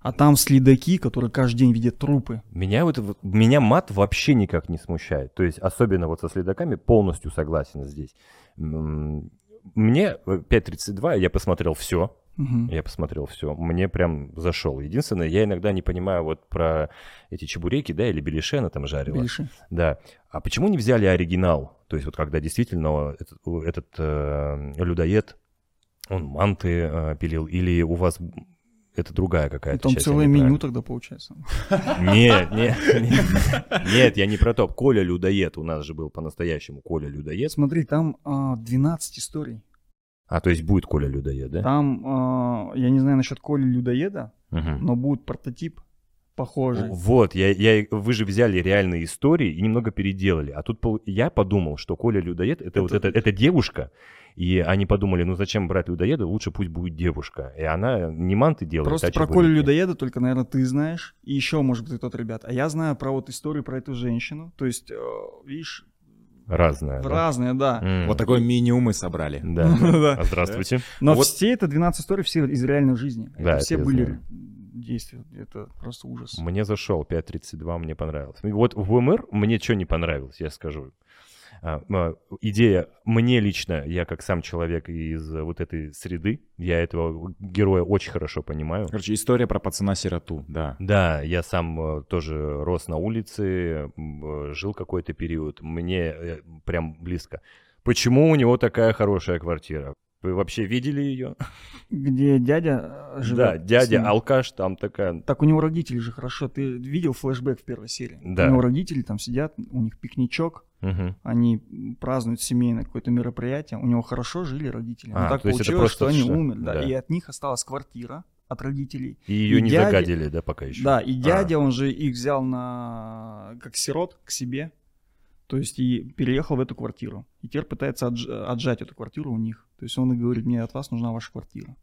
А там следаки, которые каждый день видят трупы. Меня, вот, меня мат вообще никак не смущает. То есть, особенно вот со следаками, полностью согласен здесь. Мне э, 5.32, я посмотрел все. Мгм. Я посмотрел все. Мне прям зашел. Единственное, я иногда не понимаю вот про эти чебуреки, да, или беляши она там жарила. Беляши. Да. А почему не взяли оригинал? То есть вот когда действительно этот, этот, э, людоед, он манты э, пилил, или у вас это другая какая-то Там часть. я целое меню тогда получается. Нет, нет, нет, нет, я не про то. Коля Людоед у нас же был по-настоящему Коля Людоед. Смотри, там а, 12 историй. А, то есть будет Коля Людоед, да? Там, а, я не знаю насчет Коли Людоеда, Мгм. но будет прототип похожий. Вот, я, я, вы же взяли реальные истории и немного переделали. А тут пол- я подумал, что Коля Людоед это, вот это, это девушка. И они подумали, ну зачем брать людоеда, лучше пусть будет девушка. И она не манты делает, Просто а про. Колю Людоеда только, наверное, ты знаешь. И еще, может быть, и тот ребят. А я знаю про вот историю про эту женщину. То есть, э, видишь, Разная, в да? разные, да. М. Вот такой минимум мы собрали. Да. Да. А Здравствуйте. Но Вот- все это 12 историй, все из реальной жизни. Да, это все были. Действия. Это просто ужас. Мне зашел 5.32, мне понравилось. Вот в ВМР мне что не понравилось, я скажу. А, а, идея, мне лично, я как сам человек из вот этой среды, я этого героя очень хорошо понимаю. Короче, история про пацана-сироту, да. Да, я сам э, тоже рос на улице, э, жил какой-то период, мне э, прям близко. Почему у него такая хорошая квартира? Вы вообще видели ее? Где дядя э, живет. Да, дядя алкаш, там такая... Так у него родители же хорошо. Ты видел флешбэк в первой серии? Да. У него родители там сидят, у них пикничок, Мгм. они празднуют семейное какое-то мероприятие. У него хорошо жили родители. А, Но так получилось, что они что- умерли. Да. да. И от них осталась квартира от родителей. И ее И не дядя- загадили, да, пока еще? Да, и А. дядя, он же их взял на как сирот к себе. То есть и переехал в эту квартиру. И теперь пытается отж- отжать эту квартиру у них. То есть он и говорит, мне от вас нужна ваша квартира.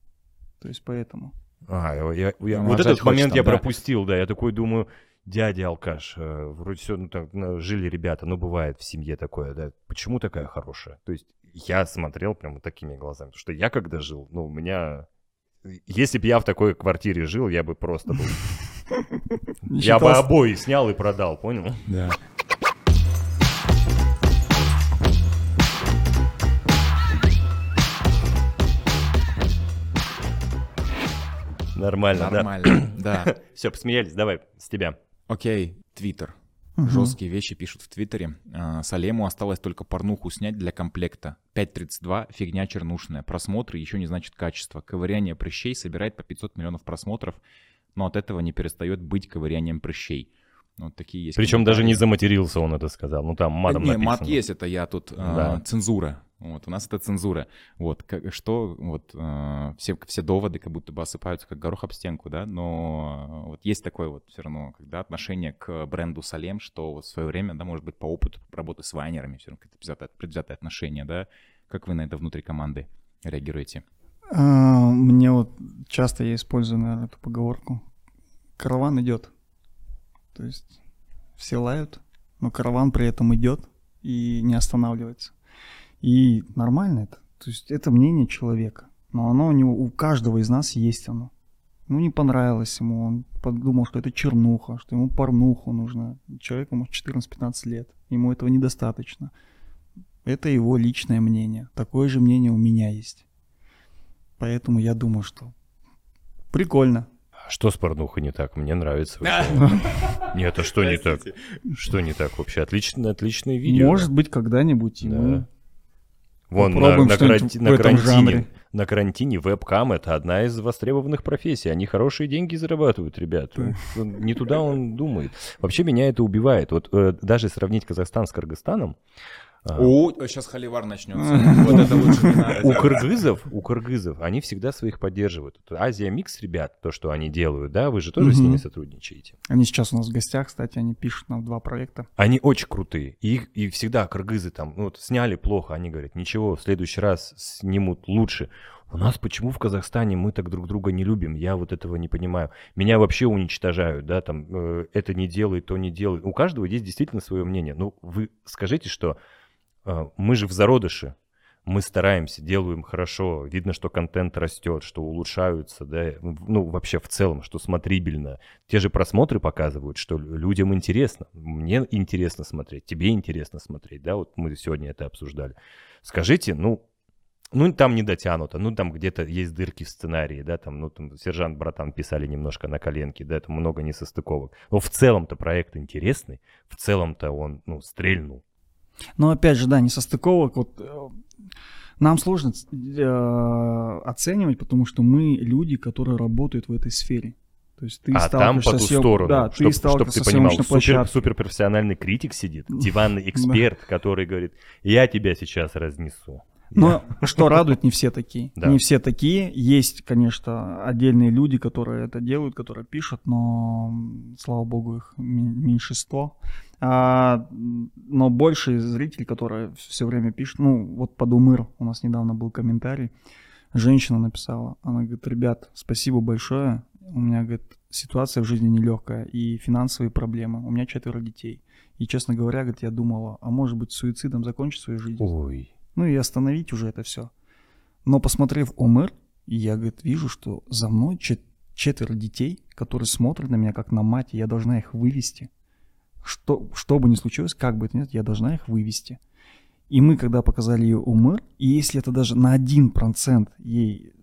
То есть поэтому. А, я- я- я- Ну, вот отжать этот момент хочет я там, да. пропустил, да. Я такой думаю, дядя алкаш, э, вроде все, ну так, ну, жили ребята, ну бывает в семье такое, да. Почему такая хорошая? То есть я смотрел прям вот такими глазами, потому что я когда жил, ну у меня... Если бы я в такой квартире жил, я бы просто был... Я бы обои снял и продал, понял? Да. Нормально, да. Нормально, да. Все, посмеялись, давай, с тебя. Окей, Твиттер. Мгм. Жесткие вещи пишут в Твиттере. А, Салему осталось только порнуху снять для комплекта. 5.32, фигня чернушная. Просмотры еще не значит качество. Ковыряние прыщей собирает по 500 миллионов просмотров, но от этого не перестает быть ковырянием прыщей. Вот такие есть. Причем даже не заматерился он это сказал. Ну там матом не, написано. мат есть, это я тут а, Да. цензура. Вот, у нас это цензура. Вот, как, что, вот, а, все, все доводы как будто бы осыпаются как горох об стенку, да, но вот есть такое вот все равно, когда отношение к бренду Салем, что вот в свое время, да, может быть, по опыту работы с вайнерами, все равно какое-то предвзятое, предвзятое отношение, да, как вы на это внутри команды реагируете? А, Мне вот часто я использую, наверное, эту поговорку. Караван идет. То есть все лают, но караван при этом идет и не останавливается. И нормально это. То есть это мнение человека. Но оно у него, у каждого из нас есть оно. Ну, не понравилось ему, он подумал, что это чернуха, что ему порнуху нужно. Человеку, может, 14-15 лет, ему этого недостаточно. Это его личное мнение. Такое же мнение у меня есть. Поэтому я думаю, что прикольно. А Что с порнухой не так? Мне нравится. Нет, а что не так? Что не так вообще? Отлично, отличное видео. Может быть, когда-нибудь мы Вон на, попробуем на что-нибудь каранти- на карантине, на карантине вебкам это одна из востребованных профессий. Они хорошие деньги зарабатывают, ребят. Он- Не туда он думает. Вообще меня это убивает. Вот э, даже сравнить Казахстан с Кыргызстаном. О, сейчас холивар начнется. Вот это лучше не надо у кыргызов, у кыргызов, они всегда своих поддерживают. Азия Микс, ребят, то, что они делают, да, вы же тоже с ними сотрудничаете. Они сейчас у нас в гостях, кстати, они пишут нам два проекта. Они очень крутые. И, их- и всегда кыргызы там, ну вот сняли плохо, они говорят, ничего, в следующий раз снимут лучше. У нас почему в Казахстане мы так друг друга не любим? Я вот этого не понимаю. Меня вообще уничтожают, да, там, э, это не делай, то не делай. У каждого есть действительно свое мнение. Ну, вы скажите, что мы же в зародыше, мы стараемся, делаем хорошо, видно, что контент растет, что улучшаются, да, ну, вообще в целом, что смотрибельно. Те же просмотры показывают, что людям интересно. Мне интересно смотреть, тебе интересно смотреть, да, вот мы сегодня это обсуждали. Скажите, ну, ну, там не дотянуто, ну, там где-то есть дырки в сценарии, да, там, ну, там, сержант, братан писали немножко на коленке, да, там много несостыковок. Но в целом-то проект интересный, в целом-то он, ну, стрельнул. Но опять же, да, не состыковок. Вот, э, Нам сложно э, оценивать, потому что мы люди, которые работают в этой сфере. То есть ты а там по ту съем... сторону, да, чтоб, ты чтоб ты понимал, супер, суперпрофессиональный критик сидит, диванный эксперт, который говорит, я тебя сейчас разнесу. Но что радует, не все такие. Да. Не все такие. Есть, конечно, отдельные люди, которые это делают, которые пишут, но, слава богу, их меньшинство. А, но больше зрителей, которые все время пишут, ну, вот под Умыр у нас недавно был комментарий, женщина написала, она говорит, ребят, спасибо большое, у меня, говорит, ситуация в жизни нелегкая и финансовые проблемы, у меня четверо детей. И, честно говоря, говорит, я думала, а может быть, суицидом закончить свою жизнь. Ой ну и остановить уже это все. Но посмотрев ОМР, я, говорит, вижу, что за мной чет- четверо детей, которые смотрят на меня как на мать, и я должна их вывести. Что, что бы ни случилось, как бы это ни было, я должна их вывести. И мы, когда показали ее ОМР, и если это даже на один процент ей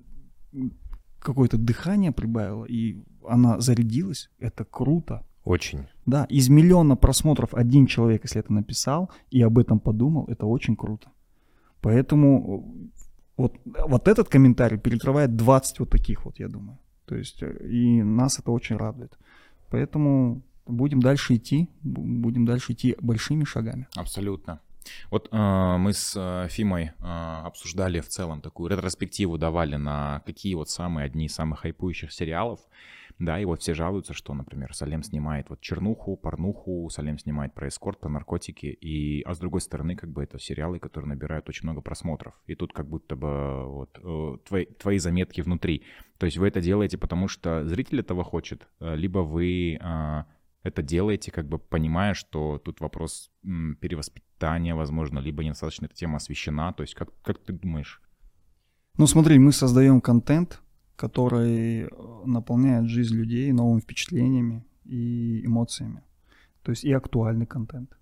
какое-то дыхание прибавило, и она зарядилась, это круто. Очень. Да, из миллиона просмотров один человек, если это написал и об этом подумал, это очень круто. Поэтому вот, вот этот комментарий перекрывает 20 вот таких вот, я думаю. То есть, э, и нас это очень радует. Поэтому будем дальше идти, будем дальше идти большими шагами. Абсолютно. Вот э, мы с э, Фимой э, обсуждали в целом такую ретроспективу, давали на какие вот самые одни из самых хайпующих сериалов. Да, и вот все жалуются, что, например, Салем снимает вот чернуху, порнуху, Салем снимает про эскорт, про наркотики, и, а с другой стороны, как бы это сериалы, которые набирают очень много просмотров. И тут как будто бы вот э, твои, твои заметки внутри. То есть вы это делаете, потому что зритель этого хочет, э, либо вы э, это делаете, как бы понимая, что тут вопрос перевоспитания, возможно, либо недостаточно эта тема освещена. То есть как, как ты думаешь? Ну смотри, мы создаем контент, который э, наполняет жизнь людей новыми впечатлениями и эмоциями. То есть и актуальный контент.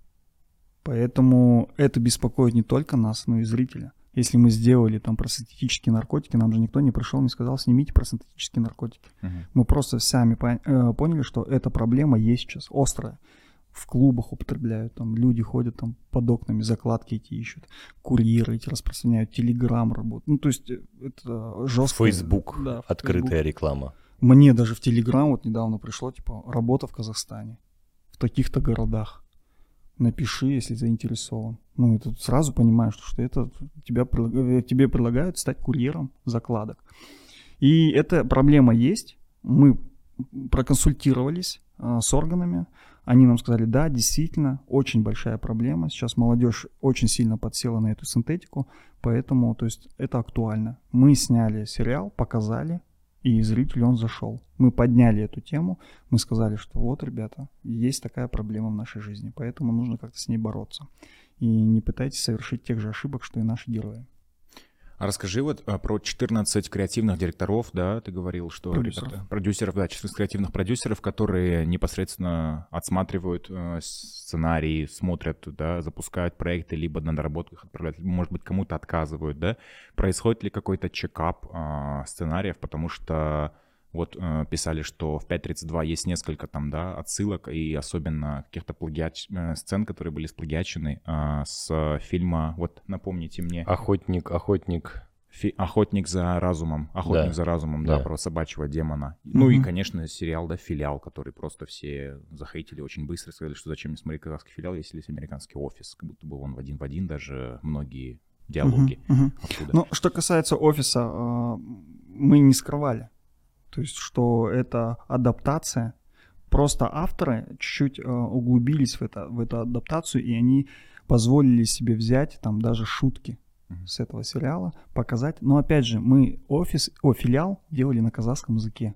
Поэтому это беспокоит не только нас, но и зрителя. Если мы сделали там про синтетические наркотики, нам же никто не пришел, не сказал, снимите про синтетические наркотики. Uh-huh. Мы просто сами э, поняли, что эта проблема есть сейчас, острая в клубах употребляют, там люди ходят там под окнами, закладки эти ищут, курьеры эти распространяют, телеграм работают. Ну, то есть э, это жестко. Facebook, да, открытая Facebook. реклама. Мне даже в Телеграм вот недавно пришло, типа, работа в Казахстане, в таких-то городах. Напиши, если заинтересован. Ну, это сразу понимаешь, что это тебя, э, тебе предлагают стать курьером закладок. И эта проблема есть. Мы проконсультировались э, с органами, они нам сказали, да, действительно, очень большая проблема. Сейчас молодежь очень сильно подсела на эту синтетику, поэтому, то есть, это актуально. Мы сняли сериал, показали, и зритель он зашел. Мы подняли эту тему, мы сказали, что вот, ребята, есть такая проблема в нашей жизни, поэтому нужно как-то с ней бороться. И не пытайтесь совершить тех же ошибок, что и наши герои. А расскажи вот а, про 14 креативных директоров, да, ты говорил, что... Продюсеров. Ребята, продюсеров, да, 14 креативных продюсеров, которые непосредственно отсматривают э, сценарии, смотрят, да, запускают проекты, либо на доработках отправляют, либо, может быть, кому-то отказывают, да. Происходит ли какой-то чекап э, сценариев, потому что вот э, писали, что в 5.32 есть несколько там, да, отсылок и особенно каких-то плагиач... э, сцен, которые были сплагиачены э, с фильма, вот напомните мне. Охотник, охотник. Фи... Охотник за разумом. Охотник да. за разумом, да, да, про собачьего демона. Mm-hmm. Ну и, конечно, сериал, да, филиал, который просто все захейтили очень быстро, сказали, что зачем мне смотреть казахский филиал, если есть американский офис, как будто бы он в один в один, даже многие диалоги. Uh-huh, uh-huh. Ну, что касается офиса, э, мы не скрывали. То есть, что это адаптация. Просто авторы чуть-чуть э, углубились в, это, в эту адаптацию, и они позволили себе взять там даже шутки mm-hmm. с этого сериала, показать. Но опять же, мы офис, о, филиал делали на казахском языке.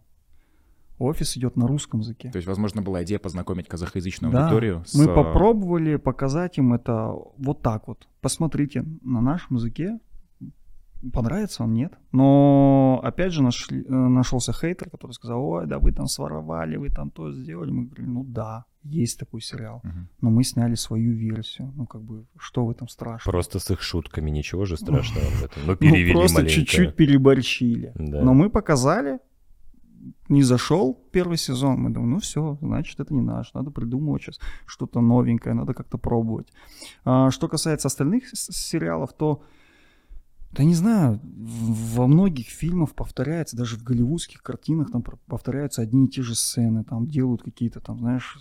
Офис идет на русском языке. То есть, возможно, была идея познакомить казахоязычную да, аудиторию с... Мы попробовали показать им это вот так вот. Посмотрите, на нашем языке понравится он, нет. Но, опять же, нашли, э, нашелся хейтер, который сказал, ой, да вы там своровали, вы там то сделали. Мы говорили, ну да, есть такой сериал. Угу. Но мы сняли свою версию. Ну, как бы, что в этом страшного? Просто с их шутками ничего же страшного в этом. Ну, перевели ну, просто маленько. чуть-чуть переборщили. Да. Но мы показали, не зашел первый сезон, мы думаем, ну все, значит, это не наш, надо придумывать сейчас что-то новенькое, надо как-то пробовать. А, что касается остальных сериалов, то Да не знаю, во многих фильмах повторяется, даже в голливудских картинах там повторяются одни и те же сцены, там делают какие-то там, знаешь,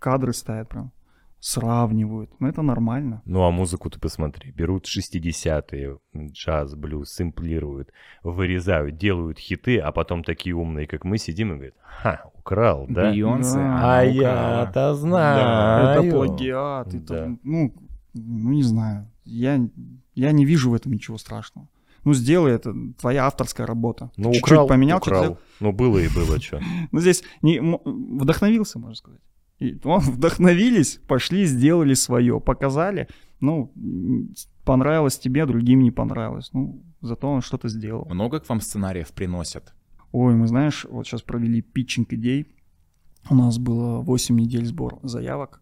кадры ставят прям, сравнивают. Ну это нормально. Ну а музыку ты посмотри. Берут 60-е, м, джаз, блюз, сэмплируют, вырезают, делают хиты, а потом такие умные, как мы, сидим и говорят, ха, украл, да? Бейонсе, Да. А я-то знаю. это плагиат, это, Да. ну, ну не знаю, я, я не вижу в этом ничего страшного. Ну сделай это, твоя авторская работа. Ну, Чуть-чуть украл, поменял, украл. Ну, было и было, что. Ну, здесь не, вдохновился, можно сказать. И, вдохновились, пошли, сделали свое, показали. Ну, понравилось тебе, другим не понравилось. Ну, зато он что-то сделал. Много к вам сценариев приносят? Ой, мы, знаешь, вот сейчас провели питчинг идей. У нас было 8 недель сбор заявок.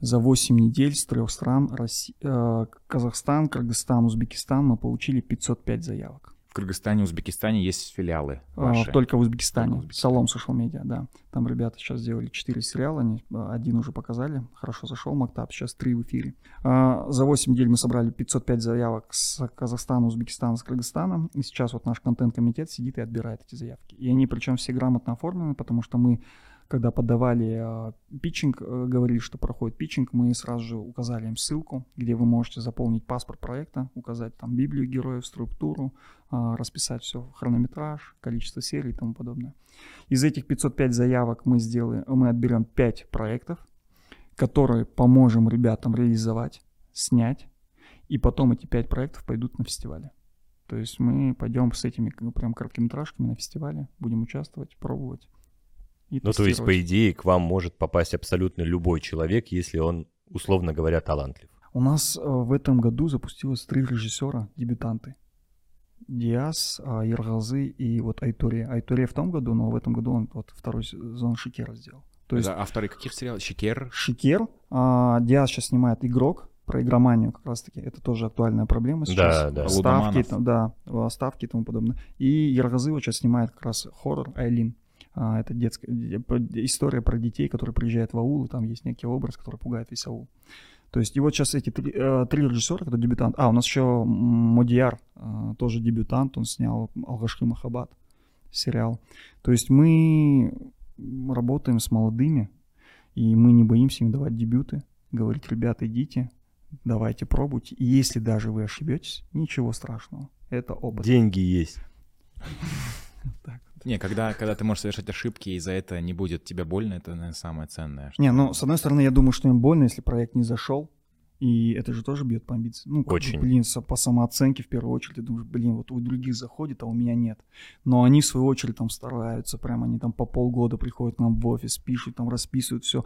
За 8 недель с трех стран, Росси- э, Казахстан, Кыргызстан, Узбекистан, мы получили 505 заявок. В Кыргызстане, Узбекистане есть филиалы А, ваши. Только в Узбекистане. Только в Узбекистане. Салом Social Media, да. Там ребята сейчас сделали 4 сериала, они а, один уже показали, хорошо зашел Мактаб, сейчас 3 в эфире. А, За 8 недель мы собрали 505 заявок с Казахстана, Узбекистана, с Кыргызстана. И сейчас вот наш контент-комитет сидит и отбирает эти заявки. И они причем все грамотно оформлены, потому что мы когда подавали а, питчинг, э, говорили, что проходит питчинг, мы сразу же указали им ссылку, где вы можете заполнить паспорт проекта, указать там библию героев, структуру, а, расписать все, хронометраж, количество серий и тому подобное. Из этих 505 заявок мы сделаем, мы отберем 5 проектов, которые поможем ребятам реализовать, снять, и потом эти 5 проектов пойдут на фестивале. То есть мы пойдем с этими бы, прям короткометражками на фестивале, будем участвовать, пробовать. И Ну, то есть, по идее, к вам может попасть абсолютно любой человек, если он, условно говоря, талантлив. У нас э, в этом году запустилось три режиссера, дебютанты. Диас, а, Ергалзы и вот Айтория. Айтория в том году, но в этом году он вот второй сезон Шикера сделал. То есть Это авторы каких сериалов? Шикер? Шикер, а, Диас сейчас снимает игрок, про игроманию как раз таки. Это тоже актуальная проблема сейчас. Да, да. Ставки, там, да, ставки и тому подобное. И Ергалзы вот сейчас снимает как раз хоррор Айлин. А, это детская история про детей, которые приезжают в аул, и там есть некий образ, который пугает весь аул. То есть и вот сейчас эти три, э, три режиссера, кто дебютант. А, у нас еще м, Модияр, э, тоже дебютант, он снял Алгашхи Махабад сериал. То есть мы работаем с молодыми, и мы не боимся им давать дебюты, говорить, ребята, идите, давайте пробуйте. И если даже вы ошибетесь, ничего страшного. Это опыт. Деньги есть. Так. Не, когда, когда ты можешь совершать ошибки, и за это не будет тебе больно, это, наверное, самое ценное. что- Не, ну, с одной стороны, я думаю, что им больно, если проект не зашел. И это же тоже бьет по амбиции. Ну, как бы, Очень. блин, по самооценке в первую очередь. Ты думаешь, блин, вот у других заходит, а у меня нет. Но они, в свою очередь, там стараются. Прям они там по полгода приходят к нам в офис, пишут, там расписывают все.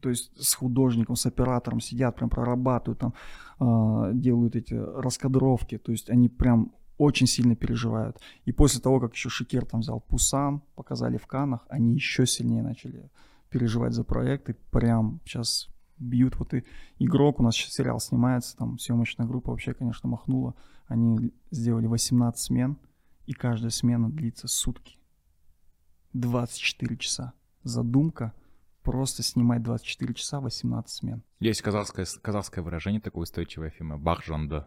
То есть с художником, с оператором сидят, прям прорабатывают, там а, делают эти раскадровки. То есть они прям очень сильно переживают. И после того, как еще Шикер там взял Пусан, показали в Канах, они еще сильнее начали переживать за проект и прям сейчас бьют. Вот и игрок, у нас сейчас сериал снимается, там съемочная группа вообще, конечно, махнула. Они сделали 18 смен, и каждая смена длится сутки. 24 часа. Задумка просто снимать 24 часа 18 смен. Есть казахское, казахское выражение такое устойчивое фильма «Бахжанды».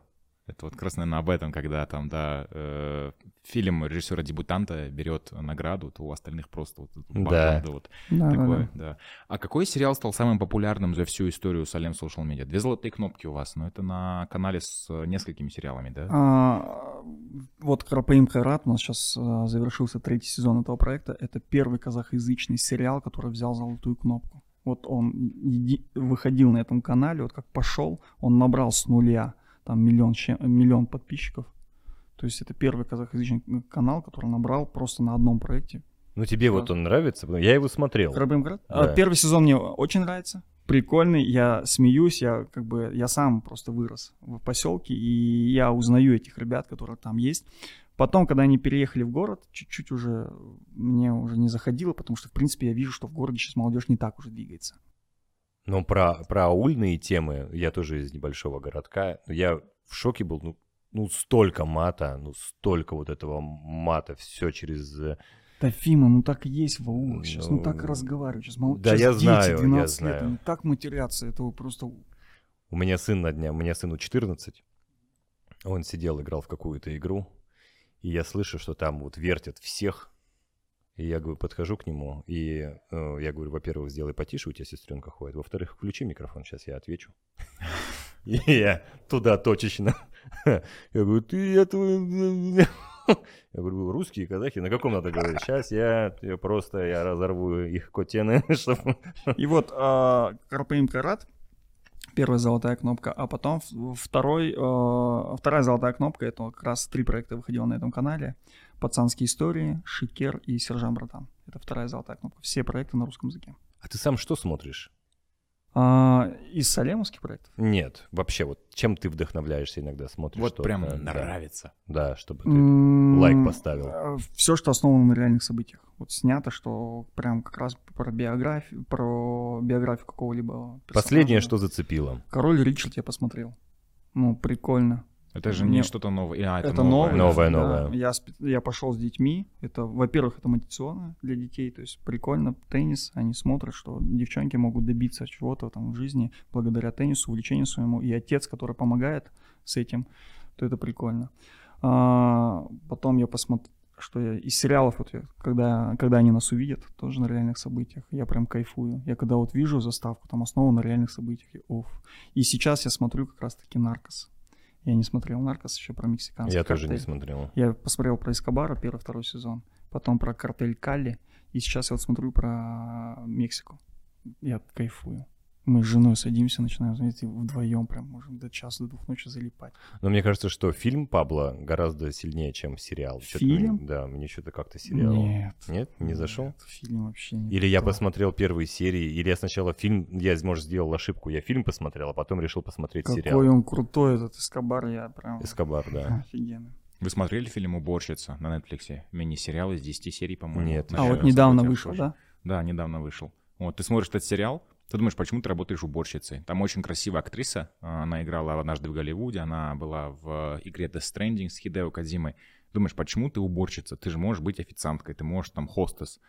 Это вот как раз, наверное, об этом, когда там, да, э, фильм режиссера-дебютанта берет награду, то у остальных просто вот Да. «Бахжанды» вот Да, да, такое, да. да. А какой сериал стал самым популярным за всю историю Салем Social Media? Две золотые кнопки у вас, но это на канале с э, несколькими сериалами, да? А, вот Карапаим Хайрат, у нас сейчас а, завершился третий сезон этого проекта. Это первый казахоязычный сериал, который взял золотую кнопку. Вот он еди- выходил на этом канале, вот как пошел, он набрал с нуля там миллион, миллион подписчиков. То есть это первый казахоязычный канал, который набрал просто на одном проекте. Ну, тебе вот он нравится? Я его смотрел. Карапаим Хайрат? А, Да. Первый сезон мне очень нравится. Прикольный, я смеюсь, я как бы, я сам просто вырос в поселке, и я узнаю этих ребят, которые там есть. Потом, когда они переехали в город, чуть-чуть уже мне уже не заходило, потому что, в принципе, я вижу, что в городе сейчас молодежь не так уже двигается. Но про, про аульные темы, я тоже из небольшого городка, я в шоке был, ну, ну столько мата, ну столько вот этого мата, все через... э, Да, Фима, ну так и есть в аулах сейчас, ну, так и Ну, разговаривают. Сейчас, мол- да, сейчас я дети знаю, я 12 лет, знаю. они так матерятся, это просто... У меня сын на дня, у меня сыну 14, Он сидел, играл в какую-то игру, и я слышу, что там вот вертят всех. И я говорю, подхожу к нему, и э, я говорю, во-первых, сделай потише, у тебя сестренка ходит. Во-вторых, включи микрофон, сейчас я отвечу. И я туда точечно. Я говорю, ты это... Я говорю, русские, казахи, на каком надо говорить? Сейчас я, я просто я разорву их котены, чтобы... И вот э, Карпаим Карат, первая золотая кнопка, а потом второй, э, вторая золотая кнопка, это как раз три проекта выходило на этом канале. «Пацанские истории», «Шикер» и «Сержант Братан». Это вторая золотая кнопка. Все проекты на русском языке. А ты сам что смотришь? А, из салемовских проектов? Нет, вообще, вот чем ты вдохновляешься иногда, смотришь Вот прям да. нравится. Да, чтобы ты лайк поставил. Все, что основано на реальных событиях. Вот снято, что прям как раз про биографию, про биографию какого-либо персонажа. Последнее, что зацепило. Король Ричард я посмотрел. Ну, прикольно. Это же Мне- не что-то новое. А, это, Это, новое. новое. Новое, да. новое. Я, я пошел с детьми. Это, во-первых, это мотивационно для детей. То есть прикольно. Теннис. Они смотрят, что девчонки могут добиться чего-то там в жизни благодаря теннису, увлечению своему. И отец, который помогает с этим, то это прикольно. А, потом я посмотрел, что я из сериалов, вот я, когда, когда они нас увидят, тоже на реальных событиях, я прям кайфую. Я когда вот вижу заставку, там основа на реальных событиях, я, оф. И сейчас я смотрю как раз-таки «Наркос». Я не смотрел «Наркос» еще про мексиканский Я тоже не картель. смотрел. Я посмотрел про Эскобара первый, второй сезон, потом про картель Калли, и сейчас я вот смотрю про Мексику. Я кайфую. Мы с женой садимся, начинаем, знаете, вдвоем прям можем до часа, до двух ночи залипать. Но мне кажется, что фильм Пабло гораздо сильнее, чем сериал. Фильм? мне- да, мне что-то как-то сериал. Нет. Нет, не зашел? Нет, фильм вообще не Или я посмотрел первые серии, или я сначала фильм, я, может, сделал ошибку, я фильм посмотрел, а потом решил посмотреть Какой сериал. он крутой, этот Эскобар, я прям... Эскобар, да. Офигенно. Вы смотрели фильм «Уборщица» на Netflix? Мини-сериал из 10 серий, по-моему. Нет. А вот недавно вышел, да? Да, недавно вышел. Вот, ты смотришь этот сериал, ты думаешь, почему ты работаешь уборщицей? Там очень красивая актриса, а, она играла однажды в Голливуде, она была в игре Death Stranding с Хидео Кадзимой. Думаешь, почему ты уборщица? Ты же можешь быть официанткой, ты можешь там хостес.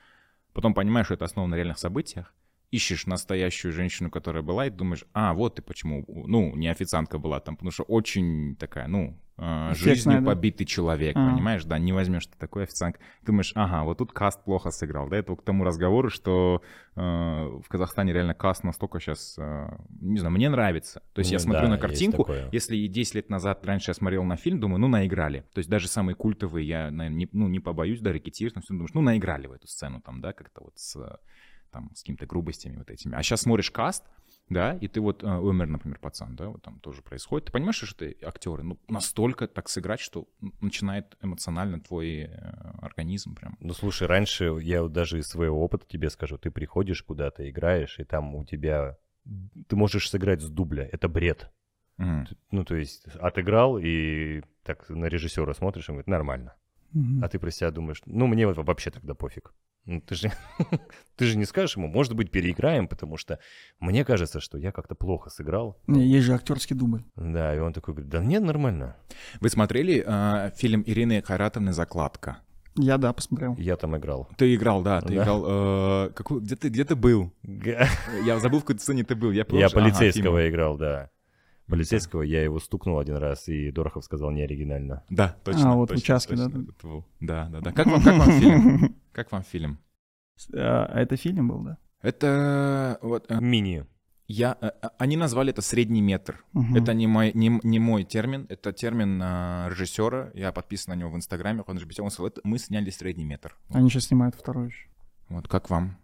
Потом понимаешь, что это основано на реальных событиях, ищешь настоящую женщину, которая была, и думаешь, а, вот ты почему, ну, не официантка была там, потому что очень такая, ну, э, жизнью да? побитый человек, А. понимаешь, да, не возьмешь ты такой официант. Думаешь, ага, вот тут каст плохо сыграл. До этого к тому разговору, что э, в Казахстане реально каст настолько сейчас, не знаю, мне нравится. То есть я Ну смотрю да, на картинку, если и 10 лет назад раньше я смотрел на фильм, думаю, ну, наиграли. То есть даже самые культовые, я, наверное, не, ну, не побоюсь, да, рекетир, там, всё, думаешь, ну, наиграли в эту сцену там, да, как-то вот с, э, там, с какими-то грубостями вот этими. А сейчас смотришь каст, да, и ты вот, э, умер, например, пацан, да, вот там тоже происходит. Ты понимаешь, что ты актеры, ну, настолько так сыграть, что начинает эмоционально твой э, организм прям. Ну, слушай, раньше я вот даже из своего опыта тебе скажу, ты приходишь куда-то, играешь, и там у тебя... Ты можешь сыграть с дубля, это бред. Мгм. Ну, то есть отыграл, и так на режиссера смотришь, он говорит, нормально. Мгм. А ты про себя думаешь, ну, мне вот вообще тогда пофиг. Ну, ты же, ты же не скажешь ему, может быть, переиграем, потому что мне кажется, что я как-то плохо сыграл. Есть же актерский дубль. Да, и он такой говорит, да нет, нормально. Вы смотрели э, фильм Ирины Хайратовны «Закладка»? Я, да, посмотрел. Я там играл. Ты играл, да, ты Да. играл. э, какой- где, ты, где ты был? Я забыл, в какой сцене ты был. Я, Я помню, ага, полицейского играл, да. Полицейского я его стукнул один раз, и Дорохов сказал неоригинально. Да, точно. А, вот точно, участке, да? точно, был. Да, да, да. Как вам, как вам фильм? Как вам фильм? А это фильм был, да? Это вот э, Мини. я, э, э, они назвали это средний метр. Мгм. Это не мой, не, не мой термин, это термин э, режиссера. Я подписан на него в Инстаграме. Он режиссер, он сказал, это мы сняли средний метр. Они сейчас снимают второй еще. Вот как вам?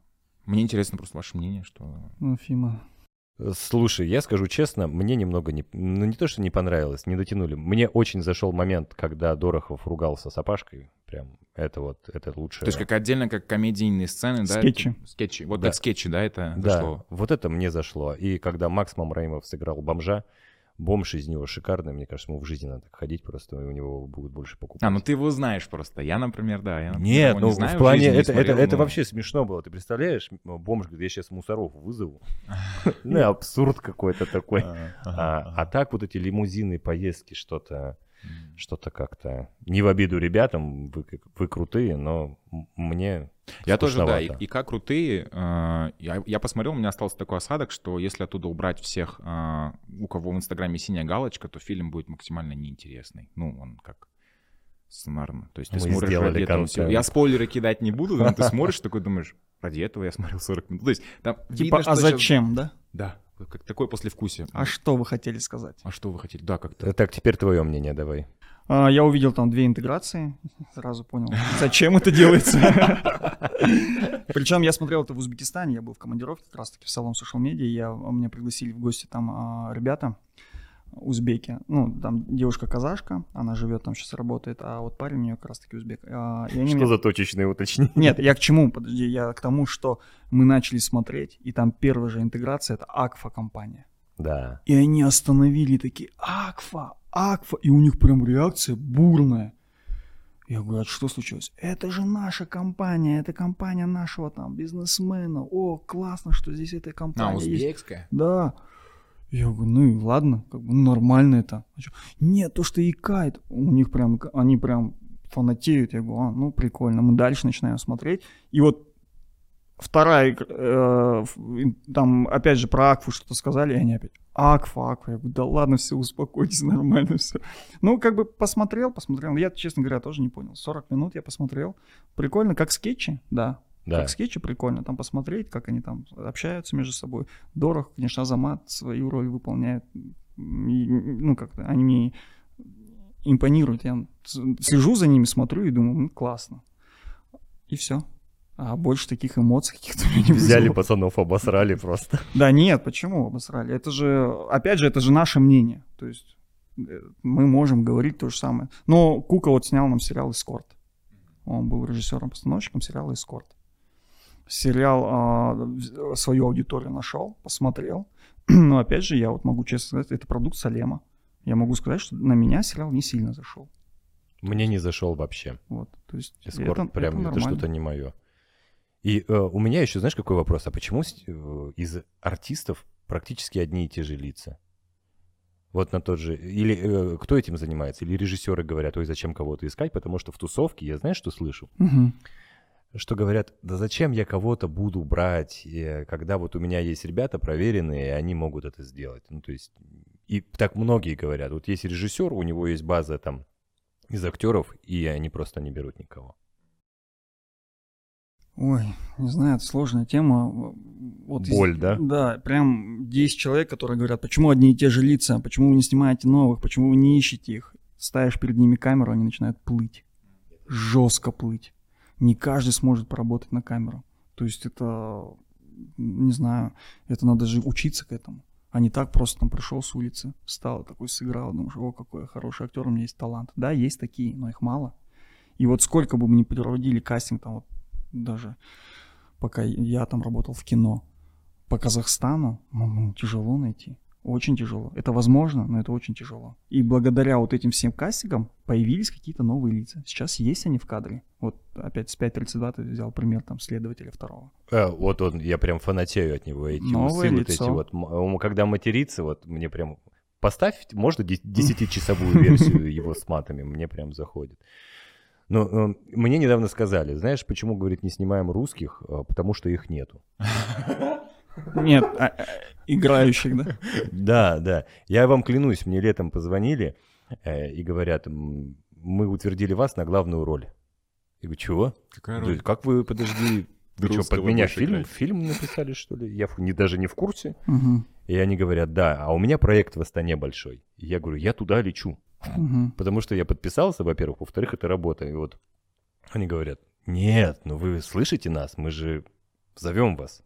Мне интересно просто ваше мнение, что Ну, Фима. Слушай, я скажу честно, мне немного не... Ну, не то, что не понравилось, не дотянули. Мне очень зашел момент, когда Дорохов ругался с Апашкой. Прям это вот, это лучше. То есть как отдельно, как комедийные сцены, да? Скетчи. Скетчи. Вот Да. как скетчи, да, это Да, зашло. вот это мне зашло. И когда Макс Мамраимов сыграл бомжа, бомж из него шикарный, мне кажется, ему в жизни надо так ходить просто, и у него будут больше покупать. А, ну ты его знаешь просто. Я, например, да. Я, например, Нет, ну не знаю, в плане, не это, это, смотрел, это но- вообще смешно было. Ты представляешь, бомж говорит, я сейчас мусоров вызову. Ну, абсурд какой-то такой. А, А, а так вот эти лимузины, поездки, что-то. Что-то как-то... Не в обиду ребятам, вы, вы крутые, но мне Я тоже, да, и, и как крутые. э, я, я посмотрел, у меня остался такой осадок, что если оттуда убрать всех, э, у кого в Инстаграме синяя галочка, то фильм будет максимально неинтересный. Ну, он как сценарно. То есть ты Мы смотришь сделали ради этого контент. Я спойлеры кидать не буду, но ты смотришь, такой думаешь, ради этого я смотрел 40 минут. То есть там Типа, а зачем, да? Да, как такое послевкусие. А что вы хотели сказать? А что вы хотели? Да, как-то. Э, Так, теперь твое мнение давай. А, Я увидел там две интеграции, сразу понял, зачем это делается. Причем я смотрел это в Узбекистане, я был в командировке как раз-таки в салон social media, я, меня пригласили в гости там а, ребята, узбеки, ну, там девушка-казашка, она живет там сейчас работает, а вот парень у нее как раз-таки узбек. А, и они Что мне- за точечные уточнения? Нет, я к чему? Подожди, я к тому, что мы начали смотреть, и там первая же интеграция — это Акфа компания. Да. И они остановили такие, Акфа, Акфа, и у них прям реакция бурная. Я говорю, а что случилось? Это же наша компания, это компания нашего там бизнесмена. О, классно, что здесь эта А, компания есть. узбекская? Да. Я говорю, ну и ладно, как бы ну, нормально это. Нет, то, что икает, у них прям, они прям фанатеют. Я говорю, а, ну прикольно. Мы дальше начинаем смотреть. И вот вторая, э, там опять же про Акфу что-то сказали, и они опять, Акфа, Акфа. Я говорю, да ладно, все, успокойтесь, нормально все. Ну, как бы посмотрел, посмотрел. Я, честно говоря, тоже не понял. 40 минут я посмотрел. Прикольно, как скетчи, да. Да. Как скетчи прикольно там посмотреть, как они там общаются между собой. Дорог, конечно, Азамат свою роль выполняет. И, ну, как-то они мне импонируют. Я с- слежу за ними, смотрю и думаю, ну, классно. И все. А больше таких эмоций каких-то не Взяли вызвало. пацанов, обосрали просто. Да нет, почему обосрали? Это же, опять же, это же наше мнение. То есть э, мы можем говорить то же самое. Но Кука вот снял нам сериал «Эскорт». Он был режиссером-постановщиком сериала «Эскорт». Сериал в- свою аудиторию нашел, посмотрел. Но опять же, я вот могу честно сказать, это продукт Салема. Я могу сказать, что на меня сериал не сильно зашел. Мне не зашел вообще. Вот, то есть Эскорт это, прям это, нормально. что-то не мое. И э, у меня еще, знаешь, какой вопрос? А почему э, из артистов практически одни и те же лица? Вот на тот же... Или э, кто этим занимается? Или режиссеры говорят, ой, зачем кого-то искать? Потому что в тусовке, я знаешь, что слышу? Мгм. Что говорят, да зачем я кого-то буду брать, когда вот у меня есть ребята проверенные, и они могут это сделать. Ну, то есть... И так многие говорят. Вот есть режиссер, у него есть база там из актеров, и они просто не берут никого. Ой, не знаю, это сложная тема. Вот из- Боль, да? Да, прям 10 человек, которые говорят, почему одни и те же лица, почему вы не снимаете новых, почему вы не ищете их. Ставишь перед ними камеру, они начинают плыть. Жестко плыть. Не каждый сможет поработать на камеру. То есть это, не знаю, это надо же учиться к этому. А не так просто там пришел с улицы, встал, такой сыграл, думаешь, о, какой я хороший актер, у меня есть талант. Да, есть такие, но их мало. И вот сколько бы мы ни проводили кастинг, там вот даже пока я там работал в кино, по Казахстану ну, тяжело найти. Очень тяжело. Это возможно, но это очень тяжело. И благодаря вот этим всем кастингам появились какие-то новые лица. Сейчас есть они в кадре. Вот опять с 5.32 ты взял пример там следователя второго. Э, вот он, я прям фанатею от него. Эти Новое усы, вот лицо. эти вот. М- он Когда матерится, вот мне прям... Поставь, можно, де- 10-часовую версию его с матами, мне прям заходит. Но э, мне недавно сказали, знаешь, почему, говорит, не снимаем русских? Э, Потому что их нету. Нет, а- а, играющих, да? Да, да. Я вам клянусь, мне летом позвонили э, и говорят, «М, мы утвердили вас на главную роль. Я говорю, чего? Какая Да роль? как вы, подожди, вы что, под меня фильм, играть. фильм написали, что ли? Я не, даже не в курсе. Мгм, И они говорят, да, а у меня проект в Астане большой. И я говорю, я туда лечу. мгм. Потому что я подписался, во-первых, во-вторых, это работа. И вот они говорят, нет, ну вы слышите нас, мы же зовем вас.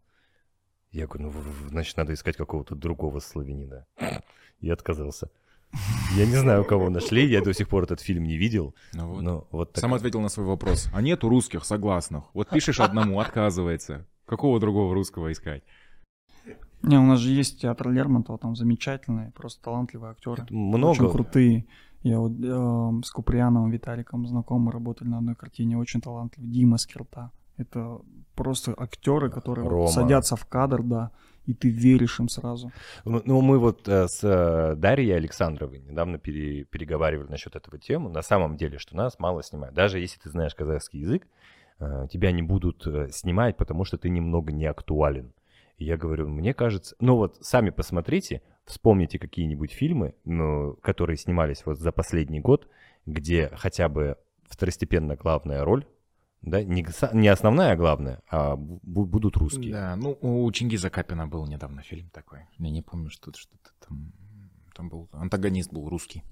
Я говорю, ну, значит, надо искать какого-то другого славянина. Я отказался. Я не знаю, кого нашли, я до сих пор этот фильм не видел. Ну вот. Но вот так- Сам ответил на свой вопрос. А нету русских согласных. Вот пишешь одному, отказывается. Какого другого русского искать? Не, у нас же есть театр Лермонтова, там замечательные, просто талантливые актеры. много. Очень крутые. Я вот эм, с Куприяновым Виталиком знаком, мы работали на одной картине, очень талантливый. Дима Скирта. Это просто актеры, которые Рома. садятся в кадр, да, и ты веришь им сразу. Ну, ну, мы вот э, с э, Дарьей Александровой недавно пере- переговаривали насчет этого темы. На самом деле, что нас мало снимают. Даже если ты знаешь казахский язык, э, тебя не будут снимать, потому что ты немного не актуален. И я говорю, мне кажется... Ну вот сами посмотрите, вспомните какие-нибудь фильмы, ну, которые снимались вот за последний год, где хотя бы второстепенно главная роль, да, не, не основная, а главная, а бу- будут русские. Да, ну у Чингиза Капина был недавно фильм такой. Я не помню, что что-то там. Там был антагонист был русский.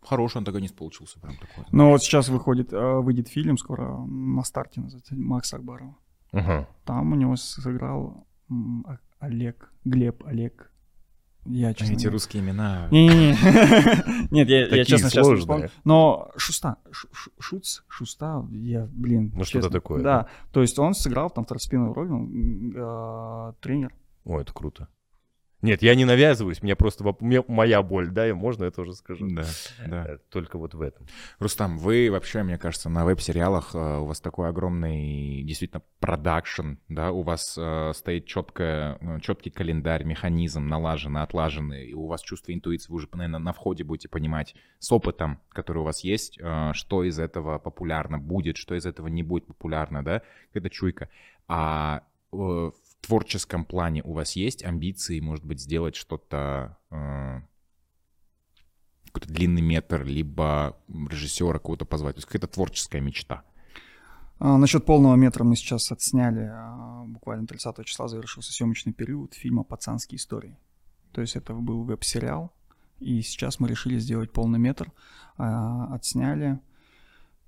Хороший антагонист получился, прям такой. Но вот сейчас выходит, э, выйдет фильм скоро на старте, называется, Макса Акбарова. Мгм. Там у него сыграл А- Олег, Глеб, Олег. Я, честно Эти русские имена. Нет, я, честно сейчас не вспомню. Но Шуста, Шу- Шу- Шуц, Шуста, я, блин, Ну, что-то такое, Да, то есть он сыграл там второстепенную роль, э, тренер. Ой, это круто. Нет, я не навязываюсь, мне просто воп- мне моя боль, да, и можно я тоже скажу. Да, да. Э, Только вот в этом. Рустам, вы вообще, мне кажется, на веб-сериалах э, у вас такой огромный, действительно, продакшн, да, у вас э, стоит четкая, э, четкий календарь, механизм налаженный, отлаженный, и у вас чувство интуиции, вы уже, наверное, на входе будете понимать с опытом, который у вас есть, э, что из этого популярно будет, что из этого не будет популярно, да, это чуйка. А в творческом плане у вас есть амбиции, может быть, сделать что-то э, какой-то длинный метр, либо режиссера кого-то позвать. То есть какая-то творческая мечта. А, насчет полного метра мы сейчас отсняли, а, буквально 30 числа завершился съемочный период фильма «Пацанские истории». То есть это был веб-сериал, и сейчас мы решили сделать полный метр, а, отсняли.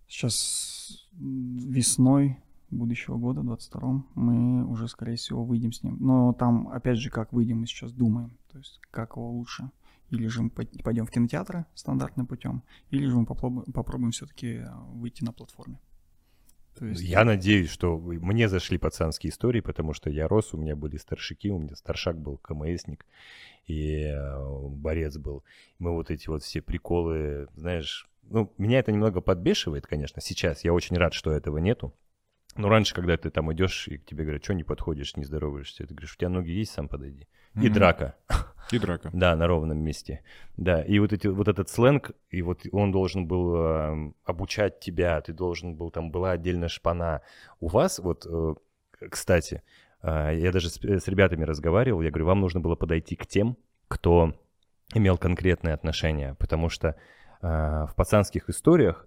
Сейчас весной будущего года, 22-м, мы уже, скорее всего, выйдем с ним. Но там, опять же, как выйдем, мы сейчас думаем. То есть как его лучше. Или же мы пой- пойдем в кинотеатры стандартным путем, или же мы попробуем, попробуем все-таки выйти на платформе. То есть, Я надеюсь, что мне зашли пацанские истории, потому что я рос, у меня были старшики, у меня старшак был КМСник, и э, борец был. Мы вот эти вот все приколы, знаешь, ну, меня это немного подбешивает, конечно, сейчас. Я очень рад, что этого нету. Но раньше, когда ты там идешь, и к тебе говорят, что не подходишь, не здороваешься, ты говоришь, у тебя ноги есть, сам подойди. И Мгм. драка. И драка. Да, на ровном месте. Да, и вот, эти, вот этот сленг, и вот он должен был э, обучать тебя, ты должен был, там была отдельная шпана. У вас, вот, э, кстати, э, я даже с, с ребятами разговаривал, я говорю, вам нужно было подойти к тем, кто имел конкретные отношения, потому что э, в пацанских историях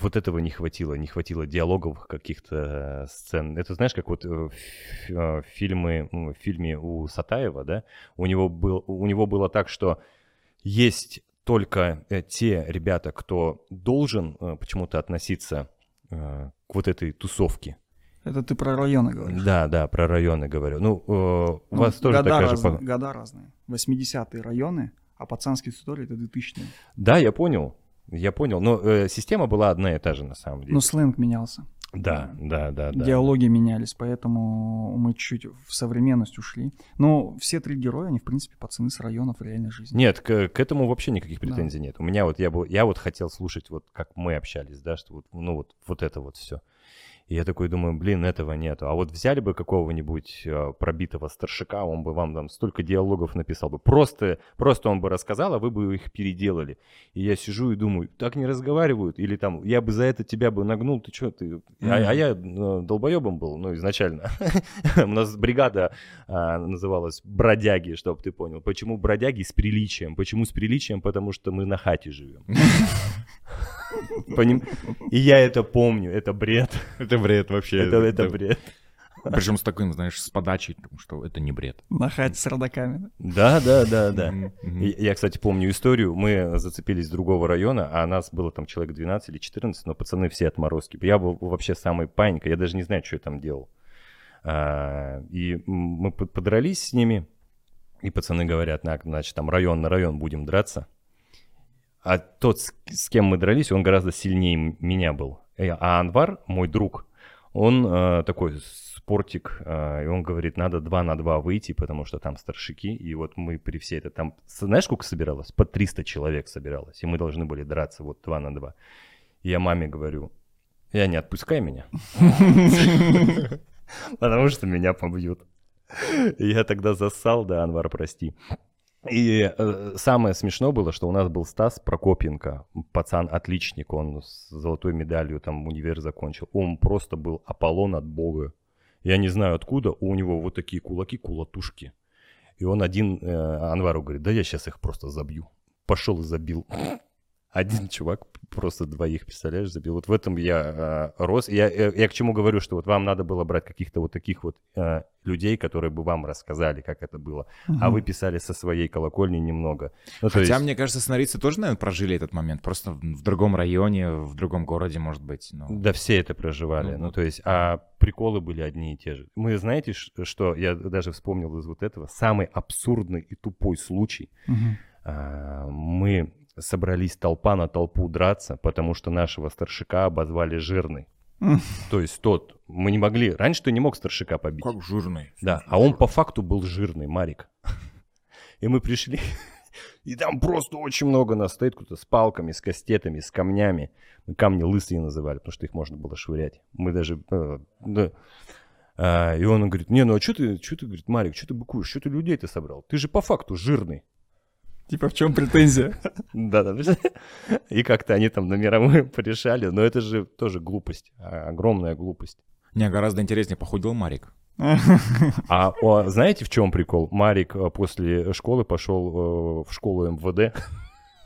вот этого не хватило, не хватило диалоговых каких-то э, сцен. Это знаешь, как вот э, в ф- э, фильмы, ну, в фильме у Сатаева, да, у него, был, у него было так, что есть только э, те ребята, кто должен э, почему-то относиться э, к вот этой тусовке. Это ты про районы говоришь? Да, да, про районы говорю. Ну, э, у Ну, вас тоже года такая же... разные, по- Года разные. 80-е районы, а пацанские истории это 2000-е. Да, я понял, я понял. Но э, система была одна и та же на самом деле. Но сленг менялся. да, да, да, да. Диалоги менялись, поэтому мы чуть в современность ушли. Но все три героя, они, в принципе, пацаны с районов реальной жизни. Нет, к, к этому вообще никаких Да. претензий нет. У меня вот я бы, я вот хотел слушать вот как мы общались, да, что вот, ну вот, вот это вот все. И я такой думаю, блин, этого нету. А вот взяли бы какого-нибудь э, пробитого старшика, он бы вам там столько диалогов написал бы. Просто, просто он бы рассказал, а вы бы их переделали. И я сижу и думаю, так не разговаривают. Или там, я бы за это тебя бы нагнул, ты что, ты... А, а я э, долбоебом был, ну, изначально. У нас бригада а, называлась «Бродяги», чтобы ты понял. Почему бродяги с приличием? Почему с приличием? Потому что мы на хате живем. Поним- И я это помню, это бред. Это бред вообще. Это, это бред. Причем с таким, знаешь, с подачей, что это не бред. На хате с родаками. Да, да, да, да. Я, кстати, помню историю. Мы зацепились с другого района, а нас было там человек 12 или 14, но пацаны все отморозки. Я был вообще самый паника, я даже не знаю, что я там делал. А, И мы под- подрались с ними, и пацаны говорят, «На, значит, там район на район будем драться. А тот, с кем мы дрались, он гораздо сильнее меня был. Э, А Анвар, мой друг, он э, такой спортик, э, и он говорит, надо 2 на 2 выйти, потому что там старшики, и вот мы при всей это там, знаешь, сколько собиралось? По 300 человек собиралось, и мы должны были драться вот 2 на 2. И я маме говорю, я не отпускай меня. потому что меня побьют. Я тогда зассал, да, Анвар, прости. И э, самое смешно было, что у нас был Стас Прокопенко, пацан-отличник, он с золотой медалью там универ закончил. Он просто был Аполлон от бога. Я не знаю откуда, у него вот такие кулаки, кулатушки. И он один э, Анвару говорит, да я сейчас их просто забью. Пошел и забил. Один чувак просто двоих, представляешь, забил. Вот в этом я э, рос. Я, я, я к чему говорю, что вот вам надо было брать каких-то вот таких вот э, людей, которые бы вам рассказали, как это было. Угу. А вы писали со своей колокольни немного. Ну, Хотя, есть... мне кажется, сценаристы тоже, наверное, прожили этот момент. Просто в другом районе, в другом городе, может быть. Но... Да, все это проживали. Ну, ну то есть, а приколы были одни и те же. Мы, знаете, что я даже вспомнил из вот этого? Самый абсурдный и тупой случай. Угу. А, мы собрались толпа на толпу драться, потому что нашего старшика обозвали жирный. То есть тот, мы не могли, раньше ты не мог старшика побить. Как жирный? Да, а он по факту был жирный, Марик. И мы пришли, и там просто очень много нас стоит, кто-то с палками, с кастетами, с камнями. Мы камни лысые называли, потому что их можно было швырять. Мы даже, э, да. А, и он говорит, не, ну а что ты, что ты, говорит, Марик, что ты быкуешь, что ты людей-то собрал? Ты же по факту жирный. Типа, в чем претензия? Да, да. И как-то они там на мировую порешали, но это же тоже глупость, а, огромная глупость. Не, гораздо интереснее похудел Марик. А о, знаете, в чем прикол? Марик э, после школы пошел э, в школу МВД.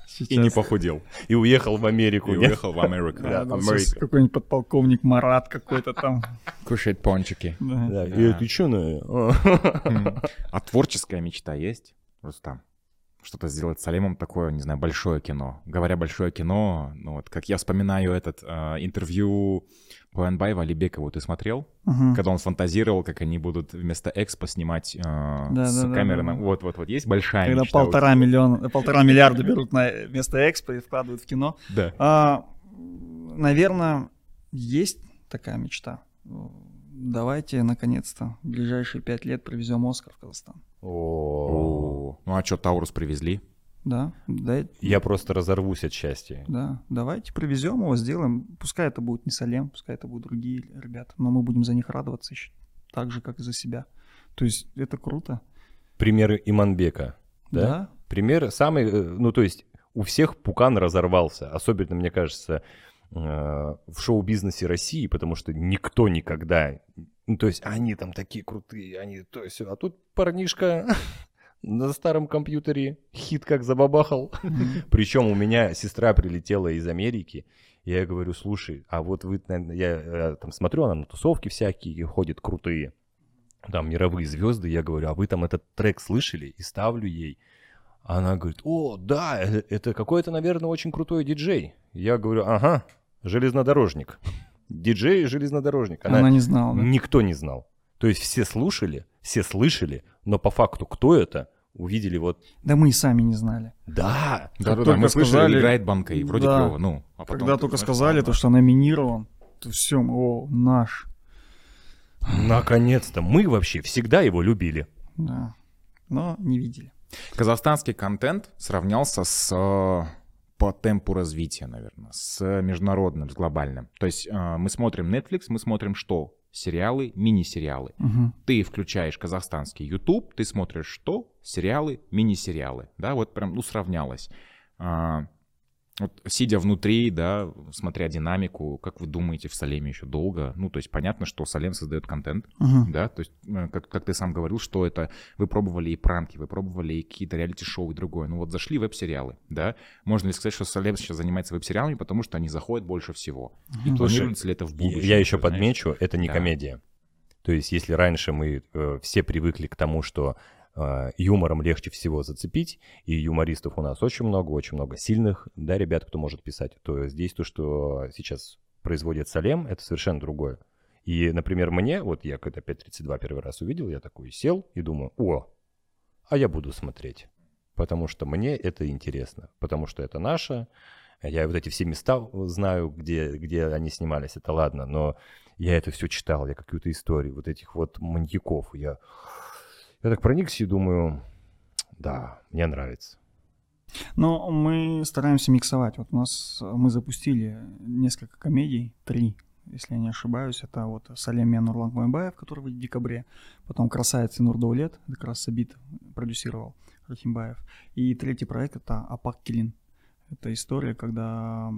Сейчас. И не похудел. И уехал в Америку. И уехал в Америку. Да, да, какой-нибудь подполковник Марат какой-то там. Кушает пончики. Да. Да. И ты что на... А творческая мечта есть, Рустам? Что-то сделать с Салимом такое, не знаю, большое кино. Говоря большое кино, ну вот как я вспоминаю этот э, интервью Пуэнбаева Алибекова, ты смотрел? Угу. Когда он фантазировал, как они будут вместо экспо снимать э, да, с да, камеры. Да, да. Вот, вот, вот есть большая Когда мечта. полтора миллиона, полтора миллиарда берут на место экспо и вкладывают в кино. Да. А, наверное, есть такая мечта давайте наконец-то в ближайшие пять лет привезем Оскар в Казахстан. О, ну а что, Таурус привезли? Да, да. Я просто разорвусь от счастья. Да, давайте привезем его, сделаем. Пускай это будет не Салем, пускай это будут другие ребята, но мы будем за них радоваться еще, так же, как и за себя. То есть это круто. Примеры Иманбека, да? Да. Пример самый, э, ну то есть у всех Пукан разорвался, особенно, мне кажется, в шоу-бизнесе России, потому что никто никогда... Ну, то есть они там такие крутые, они то есть... А тут парнишка на старом компьютере хит как забабахал. Причем у меня сестра прилетела из Америки, я говорю, слушай, а вот вы, я, я э, там смотрю, она на тусовки всякие ходит крутые, там мировые звезды, я говорю, а вы там этот трек слышали? И ставлю ей. Она говорит, о, да, э, это какой-то, наверное, очень крутой диджей. Я говорю, ага, железнодорожник. Диджей железнодорожник. Она, Она не знала, да? Никто не знал. То есть все слушали, все слышали, но по факту кто это, увидели вот... Да мы и сами не знали. Да. Да, да, да, мы сказали, играет банка, и вроде да. клево, ну. А потом Когда только знаешь, сказали, то, что номинирован, то все, о, наш. Наконец-то. Мы вообще всегда его любили. Да. Но не видели. Казахстанский контент сравнялся с по темпу развития, наверное, с международным, с глобальным. То есть э, мы смотрим Netflix, мы смотрим что? Сериалы, мини-сериалы. Угу. Ты включаешь казахстанский YouTube, ты смотришь что? Сериалы, мини-сериалы. Да, вот прям, ну, сравнялось. Вот, сидя внутри, да, смотря динамику, как вы думаете, в Салеме еще долго? Ну, то есть понятно, что Салем создает контент, uh-huh. да, то есть, э, как, как ты сам говорил, что это вы пробовали и пранки, вы пробовали и какие-то реалити-шоу и другое. Ну вот зашли веб-сериалы, да. Можно ли сказать, что Салем сейчас занимается веб-сериалами, потому что они заходят больше всего? Uh-huh. И планируется ли это в будущем? Я еще подмечу, это не да. комедия. То есть, если раньше мы э, все привыкли к тому, что а, юмором легче всего зацепить, и юмористов у нас очень много, очень много сильных, да, ребят, кто может писать, то здесь то, что сейчас производит Салем, это совершенно другое. И, например, мне, вот я когда 5.32 первый раз увидел, я такой сел и думаю, о, а я буду смотреть, потому что мне это интересно, потому что это наше, я вот эти все места знаю, где, где они снимались, это ладно, но я это все читал, я какую-то историю вот этих вот маньяков, я я так проникся и думаю, да, мне нравится. Но мы стараемся миксовать. Вот у нас мы запустили несколько комедий, три. если я не ошибаюсь. Это вот Салем Нурлан Куйбаев, который в декабре. Потом «Красавец и Нурдаулет», это как раз Сабит продюсировал Рахимбаев. И третий проект — это «Апак Килин». Это история, когда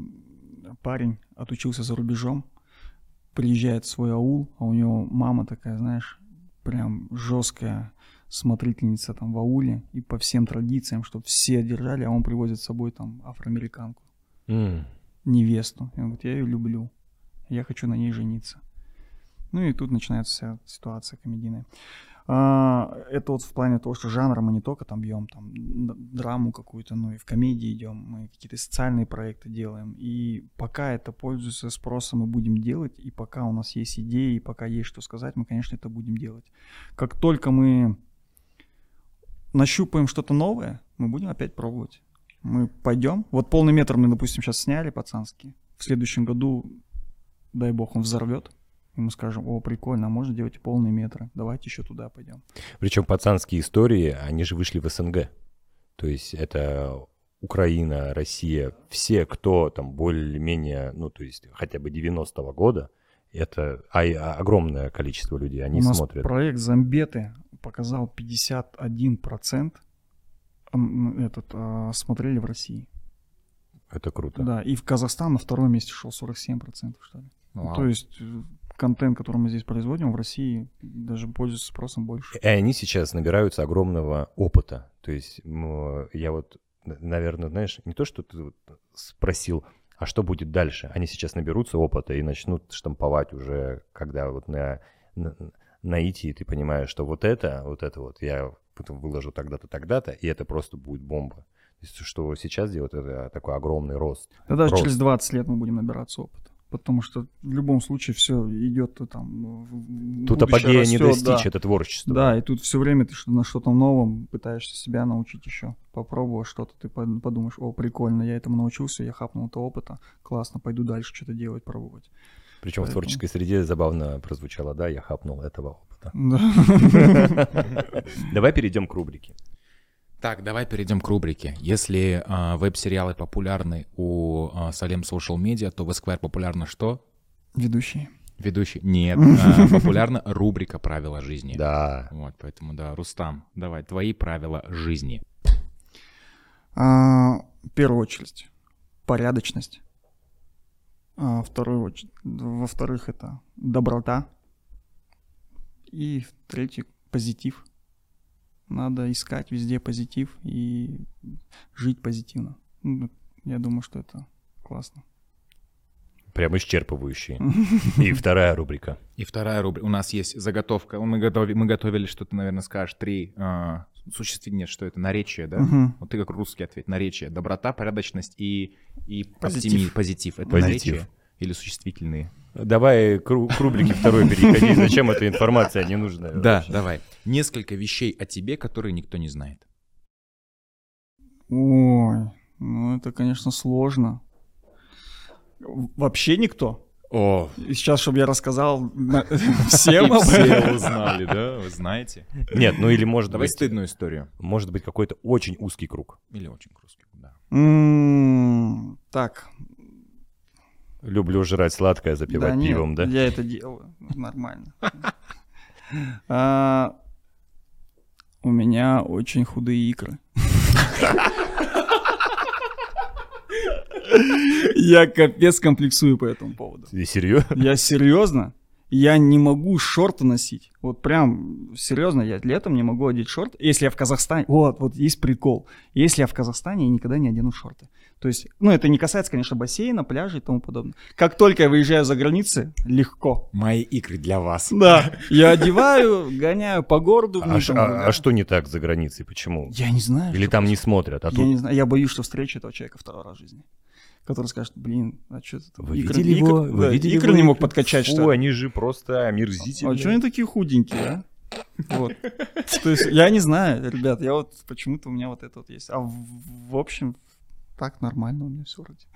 парень отучился за рубежом, приезжает в свой аул, а у него мама такая, знаешь, прям жесткая смотрительница там в ауле, и по всем традициям, что все держали, а он привозит с собой там афроамериканку, М. невесту. И он говорит, я ее люблю, я хочу на ней жениться. Ну и тут начинается вся ситуация комедийная. А, это вот в плане того, что жанра мы не только там бьем там драму какую-то, но и в комедии идем, мы какие-то социальные проекты делаем. И пока это пользуется спросом, мы будем делать, и пока у нас есть идеи, и пока есть что сказать, мы, конечно, это будем делать. Как только мы нащупаем что-то новое, мы будем опять пробовать. Мы пойдем. Вот полный метр мы, допустим, сейчас сняли пацанский. В следующем году, дай бог, он взорвет. И мы скажем, о, прикольно, а можно делать и полные метры. Давайте еще туда пойдем. Причем пацанские истории, они же вышли в СНГ. То есть это Украина, Россия, все, кто там более-менее, ну, то есть хотя бы 90-го года, это а, и огромное количество людей, они У нас смотрят. проект Замбеты показал 51% м, этот, а, смотрели в России. Это круто. Да, и в Казахстан на втором месте шел 47%, что ли. Ну, Вау. То есть э, контент, который мы здесь производим в России, даже пользуется спросом больше. И они сейчас набираются огромного опыта. То есть я вот, наверное, знаешь, не то, что ты спросил, а что будет дальше? Они сейчас наберутся опыта и начнут штамповать уже, когда вот на, на, наитии ты понимаешь, что вот это, вот это вот я выложу тогда-то, тогда-то, и это просто будет бомба. То есть что сейчас делают, это такой огромный рост. Да даже Рост. через 20 лет мы будем набираться опыта. Потому что в любом случае все идет э, там. в- в Тут апогея не растет, достичь, да. это творчество. Да, и тут все время ты на что-то новом пытаешься себя научить еще. Попробовав что-то, ты под- подумаешь, о, прикольно, я этому научился, я хапнул это опыта, классно, пойду дальше что-то делать, пробовать. Причем в Поэтому- творческой среде забавно прозвучало, да, я хапнул этого опыта. Да. Давай перейдем к рубрике. Так, давай перейдем к рубрике. Если а, веб-сериалы популярны у а, Салем Social Media, то в Esquire популярно что? Ведущий. Ведущий? Нет, а, популярна рубрика «Правила жизни». Да. Вот, поэтому, да, Рустам, давай, твои правила жизни. А, в первую очередь, порядочность. А, вторую очередь, во-вторых, это доброта. И в-третьих, позитив. Надо искать везде позитив и жить позитивно. Ну, Я думаю, что это классно. Прям исчерпывающий. И вторая рубрика. И вторая рубрика. У нас есть заготовка. Мы, готови, мы готовили, что ты, наверное, скажешь три а, существительные, что это наречие, да? Мгм. Вот ты как русский ответь. Наречие. Доброта, порядочность и, и Позитив. оптимизм, позитив. Это Позитив. наречие или существительные? Давай к, ру- к рубрике второй переходи. Зачем эта информация ненужная? Да, вообще? давай. Несколько вещей о тебе, которые никто не знает. Ой, ну это, конечно, сложно. Вообще никто. О, И сейчас, чтобы я рассказал всем об все этом. узнали, да? Вы знаете? Нет, ну или может Давай быть, стыдную историю. может быть какой-то очень узкий круг. Или очень русский, да. М, Так, Люблю жрать сладкое, запивать да нет, пивом, да? я это делаю, нормально. А, У меня очень худые икры. Я капец комплексую по этому поводу. Ты серьезно? Я серьезно? Я не могу шорты носить. Вот прям серьезно, я летом не могу одеть шорты. Если я в Казахстане... Вот, вот есть прикол. Если я в Казахстане, я никогда не одену шорты. То есть, ну, это не касается, конечно, бассейна, пляжа и тому подобное. Как только я выезжаю за границы, легко. Мои игры для вас. Да, я одеваю, гоняю по городу. А, там, а- а что не так за границей? Почему? Я не знаю. Или там не смотрят, а Я тут... не знаю, я боюсь, что встречу этого человека второй раз в жизни. Который скажет, блин, а что ты там? Вы икры- видели его? икры- Вы да, видели икры его не мог подкачать, Фу, что ли? они же просто омерзительные. А что они такие худенькие, а? Вот. То есть я не знаю, ребят, я вот почему-то у меня вот это вот есть. А в, в общем, так нормально у меня все вроде.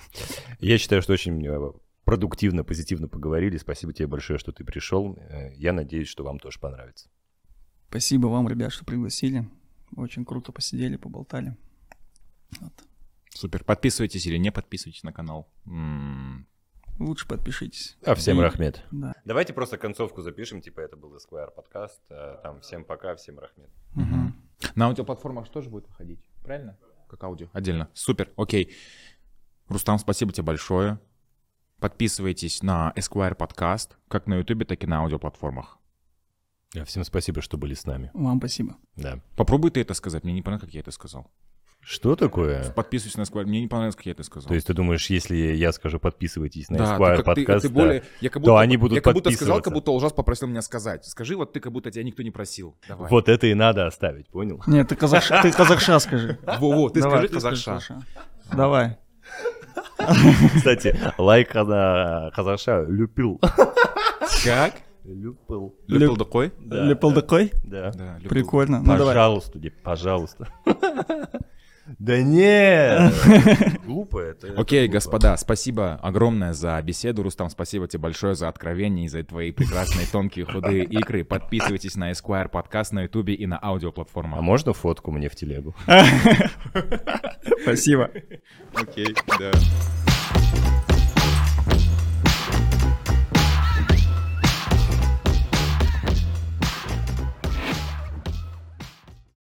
Я считаю, что очень э, продуктивно, позитивно поговорили. Спасибо тебе большое, что ты пришел. Э, Я надеюсь, что вам тоже понравится. Спасибо вам, ребят, что пригласили. Очень круто посидели, поболтали. Вот. Супер. Подписывайтесь или не подписывайтесь на канал. Лучше подпишитесь. А всем И- рахмет. Да. Давайте просто концовку запишем, типа это был Esquire подкаст. а, Там всем пока, всем рахмет. Мгм. На аудиоплатформах тоже будет выходить, правильно? Как аудио, отдельно. Супер, окей. Рустам, спасибо тебе большое. Подписывайтесь на Esquire подкаст, как на ютубе, так и на аудиоплатформах. А Всем спасибо, что были с нами. Вам спасибо. Да. Попробуй ты это сказать, мне не понравилось, как я это сказал. Что такое? Подписывайся на Esquire, мне не понравилось, как я это сказал. То есть ты думаешь, если я скажу подписывайтесь на да, Esquire ты, как- ты- подкаст, ты более, я как будто, то они будут я как будто сказал, как будто Лжас попросил меня сказать. Скажи, вот ты, как будто тебя никто не просил. Давай. вот это и надо оставить, понял? Нет, ты, казах... ты казахша скажи. Во-во, ты Давай, скажи ты скажи казахша. казахша. Давай. Кстати, лайк на казаша любил. Как? Любил. Люпил такой? Да. Лепал такой? Да. Да, люпил. Прикольно. Ну давай. Пожалуйста, Дик, пожалуйста. Да нет! Глупо это. Окей, господа, спасибо огромное за беседу. Рустам, спасибо тебе большое за откровение и за твои прекрасные тонкие худые игры. Подписывайтесь на Esquire подкаст на ютубе и на А аудиоплатформах. можно фотку мне в телегу? Спасибо. Окей, да.